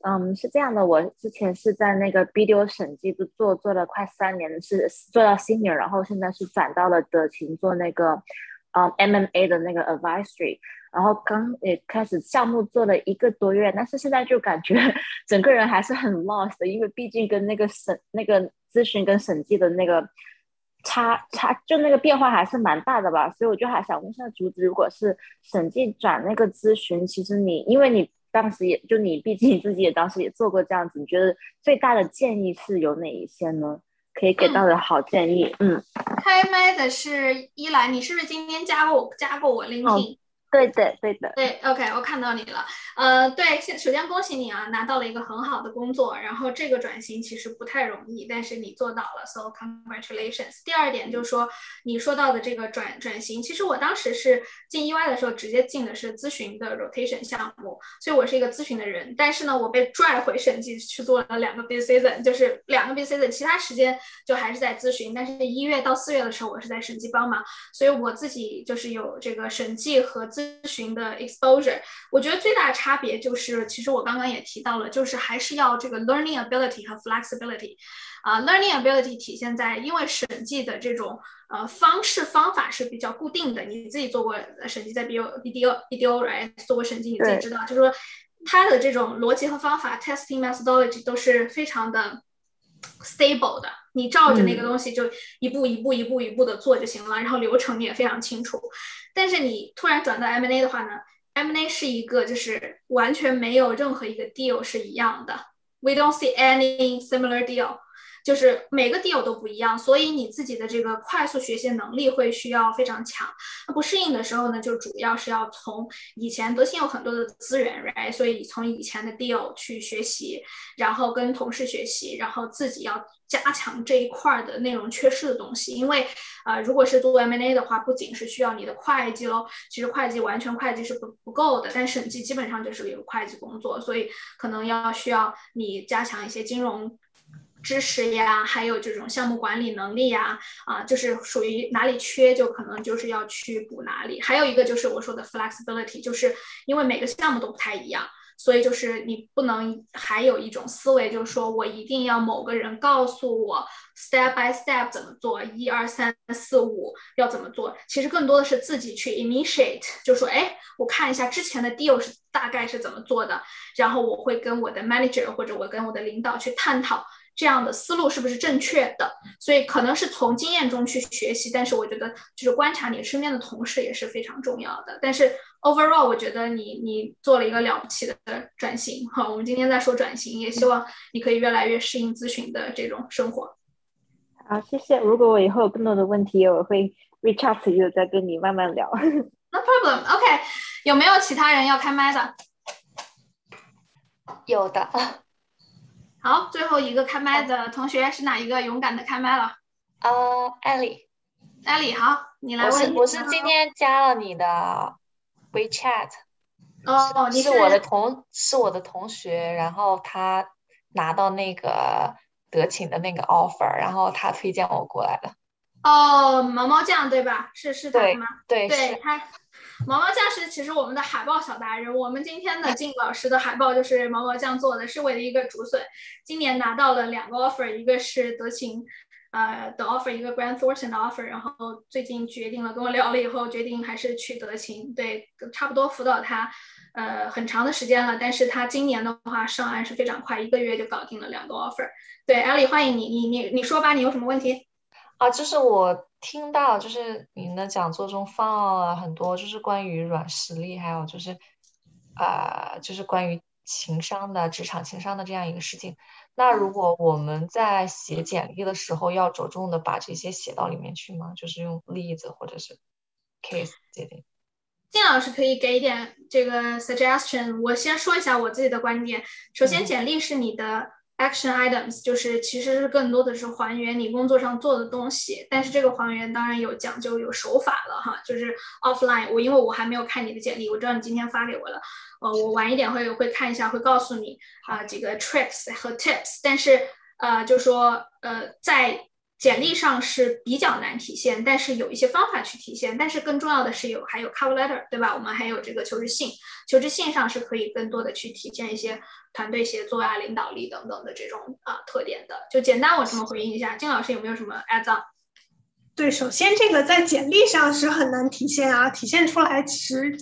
嗯，是这样的，我之前是在那个 BDO 审计部做做了快三年，是做到 senior，然后现在是转到了德勤做那个，啊，MMA 的那个 advisory，然后刚也开始项目做了一个多月，但是现在就感觉 <laughs> 整个人还是很 lost，因为毕竟跟那个审那个咨询跟审计的那个差差就那个变化还是蛮大的吧，所以我就还想问一下竹子，如果是审计转那个咨询，其实你因为你。当时也就你，毕竟自己也当时也做过这样子，你觉得最大的建议是有哪一些呢？可以给到的好建议，嗯。开麦的是依兰，你是不是今天加过我加过我 LinkedIn？对的，对的，对，OK，我看到你了。呃，对，先首先恭喜你啊，拿到了一个很好的工作。然后这个转型其实不太容易，但是你做到了，so congratulations。第二点就是说，你说到的这个转转型，其实我当时是进 EY 的时候，直接进的是咨询的 rotation 项目，所以我是一个咨询的人。但是呢，我被拽回审计去做了两个 B season，就是两个 B season 其他时间就还是在咨询。但是一月到四月的时候，我是在审计帮忙，所以我自己就是有这个审计和咨咨询的 exposure，我觉得最大的差别就是，其实我刚刚也提到了，就是还是要这个 learning ability 和 flexibility。啊，learning ability 体现在，因为审计的这种呃方式方法是比较固定的，你自己做过审计，在 B O B D O B D O right 做过审计，你自己知道，就是说它的这种逻辑和方法 testing methodology 都是非常的 stable 的。你照着那个东西就一步一步一步一步的做就行了，然后流程你也非常清楚。但是你突然转到 M&A 的话呢，M&A 是一个就是完全没有任何一个 deal 是一样的，We don't see any similar deal。就是每个 deal 都不一样，所以你自己的这个快速学习能力会需要非常强。那不适应的时候呢，就主要是要从以前德信有很多的资源，right？所以从以前的 deal 去学习，然后跟同事学习，然后自己要加强这一块的内容缺失的东西。因为呃，如果是做 M&A 的话，不仅是需要你的会计喽，其实会计完全会计是不不够的，但审计基本上就是一个会计工作，所以可能要需要你加强一些金融。知识呀，还有这种项目管理能力呀，啊，就是属于哪里缺就可能就是要去补哪里。还有一个就是我说的 flexibility，就是因为每个项目都不太一样，所以就是你不能还有一种思维，就是说我一定要某个人告诉我 step by step 怎么做，一二三四五要怎么做。其实更多的是自己去 initiate，就说哎，我看一下之前的 deal 是大概是怎么做的，然后我会跟我的 manager 或者我跟我的领导去探讨。这样的思路是不是正确的？所以可能是从经验中去学习，但是我觉得就是观察你身边的同事也是非常重要的。但是 overall，我觉得你你做了一个了不起的转型。哈，我们今天在说转型，也希望你可以越来越适应咨询的这种生活。好，谢谢。如果我以后有更多的问题，我会 reach out to you，再跟你慢慢聊。No problem. OK，有没有其他人要开麦的？有的。好，最后一个开麦的同学是哪一个？勇敢的开麦了。呃，艾丽，艾丽，好，你来问。我是我是今天加了你的 WeChat。哦，你是我的同是我的同学，然后他拿到那个德勤的那个 offer，然后他推荐我过来的。哦，毛毛酱对吧？是是他吗？对，对他。毛毛酱是其实我们的海报小达人。我们今天的静老师的海报就是毛毛酱做的，是为了一个竹笋。今年拿到了两个 offer，一个是德勤，呃的 offer，一个 Grant Thornton 的 offer。然后最近决定了，跟我聊了以后，决定还是去德勤。对，差不多辅导他，呃，很长的时间了。但是他今年的话上岸是非常快，一个月就搞定了两个 offer。对，艾丽，欢迎你，你你你说吧，你有什么问题？啊，就是我听到，就是您的讲座中放了很多，就是关于软实力，还有就是，啊，就是关于情商的职场情商的这样一个事情。那如果我们在写简历的时候，要着重的把这些写到里面去吗？就是用例子或者是 case 这点。金老师可以给一点这个 suggestion。我先说一下我自己的观点。首先，简历是你的。Action items 就是其实是更多的是还原你工作上做的东西，但是这个还原当然有讲究有手法了哈。就是 offline，我因为我还没有看你的简历，我知道你今天发给我了，呃，我晚一点会会看一下，会告诉你啊几个 tricks 和 tips。但是呃，就说呃在。简历上是比较难体现，但是有一些方法去体现。但是更重要的是有还有 cover letter，对吧？我们还有这个求职信，求职信上是可以更多的去体现一些团队协作啊、领导力等等的这种啊特点的。就简单我这么回应一下，金老师有没有什么 add on？对，首先这个在简历上是很难体现啊，体现出来其实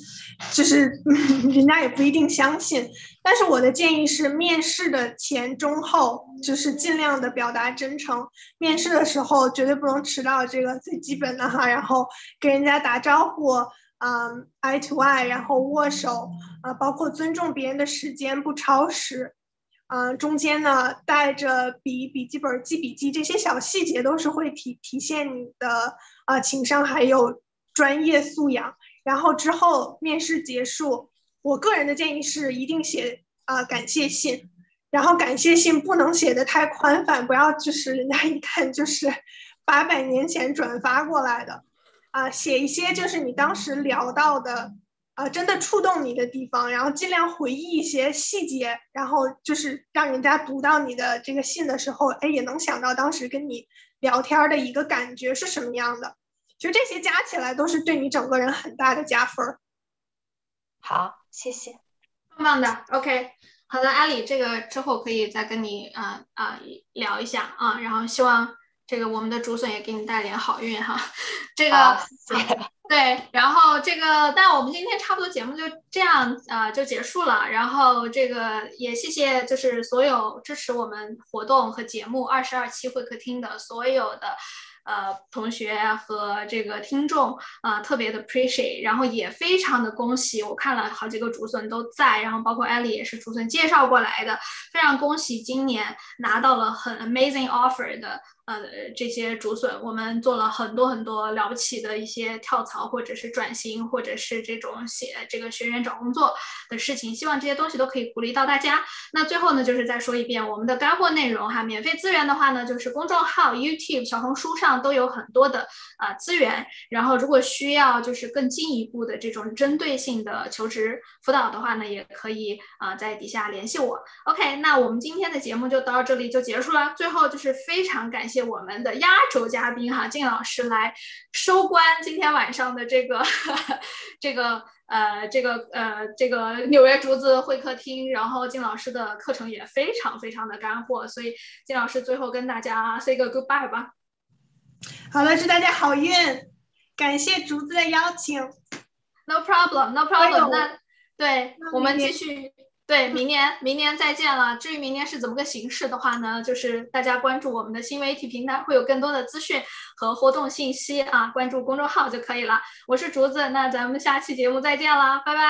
就是 <laughs> 人家也不一定相信。但是我的建议是，面试的前、中、后就是尽量的表达真诚。面试的时候绝对不能迟到，这个最基本的哈。然后跟人家打招呼，嗯，eye to eye，然后握手，啊，包括尊重别人的时间，不超时。嗯，中间呢带着笔、笔记本记笔记，这些小细节都是会体体现你的啊情商还有专业素养。然后之后面试结束，我个人的建议是一定写啊感谢信，然后感谢信不能写的太宽泛，不要就是人家一看就是 <laughs> 八百年前转发过来的，啊，写一些就是你当时聊到的。啊，真的触动你的地方，然后尽量回忆一些细节，然后就是让人家读到你的这个信的时候，哎，也能想到当时跟你聊天的一个感觉是什么样的。其实这些加起来都是对你整个人很大的加分。好，谢谢，棒棒的。OK，好的，阿里，这个之后可以再跟你啊啊聊一下啊，然后希望这个我们的竹笋也给你带点好运哈。这个。对，然后这个，但我们今天差不多节目就这样啊，就结束了。然后这个也谢谢，就是所有支持我们活动和节目二十二期会客厅的所有的。呃，同学和这个听众啊，特别的 appreciate，然后也非常的恭喜，我看了好几个竹笋都在，然后包括艾丽也是竹笋介绍过来的，非常恭喜今年拿到了很 amazing offer 的呃这些竹笋，我们做了很多很多了不起的一些跳槽或者是转型或者是这种写这个学员找工作的事情，希望这些东西都可以鼓励到大家。那最后呢，就是再说一遍我们的干货内容哈，免费资源的话呢，就是公众号、YouTube、小红书上。都有很多的啊资源，然后如果需要就是更进一步的这种针对性的求职辅导的话呢，也可以啊在底下联系我。OK，那我们今天的节目就到这里就结束了。最后就是非常感谢我们的压轴嘉宾哈靳老师来收官今天晚上的这个 <laughs> 这个呃这个呃这个纽约竹子会客厅，然后靳老师的课程也非常非常的干货，所以靳老师最后跟大家 say 个 goodbye 吧。好了，祝大家好运！感谢竹子的邀请。No problem, no problem。那对我们继续，对明年明年再见了。至于明年是怎么个形式的话呢就是大家关注我们的新媒体平台会有更多的资讯和活动信息啊关注公众号就可以了。我是竹子那咱们下期节目再见啦拜拜。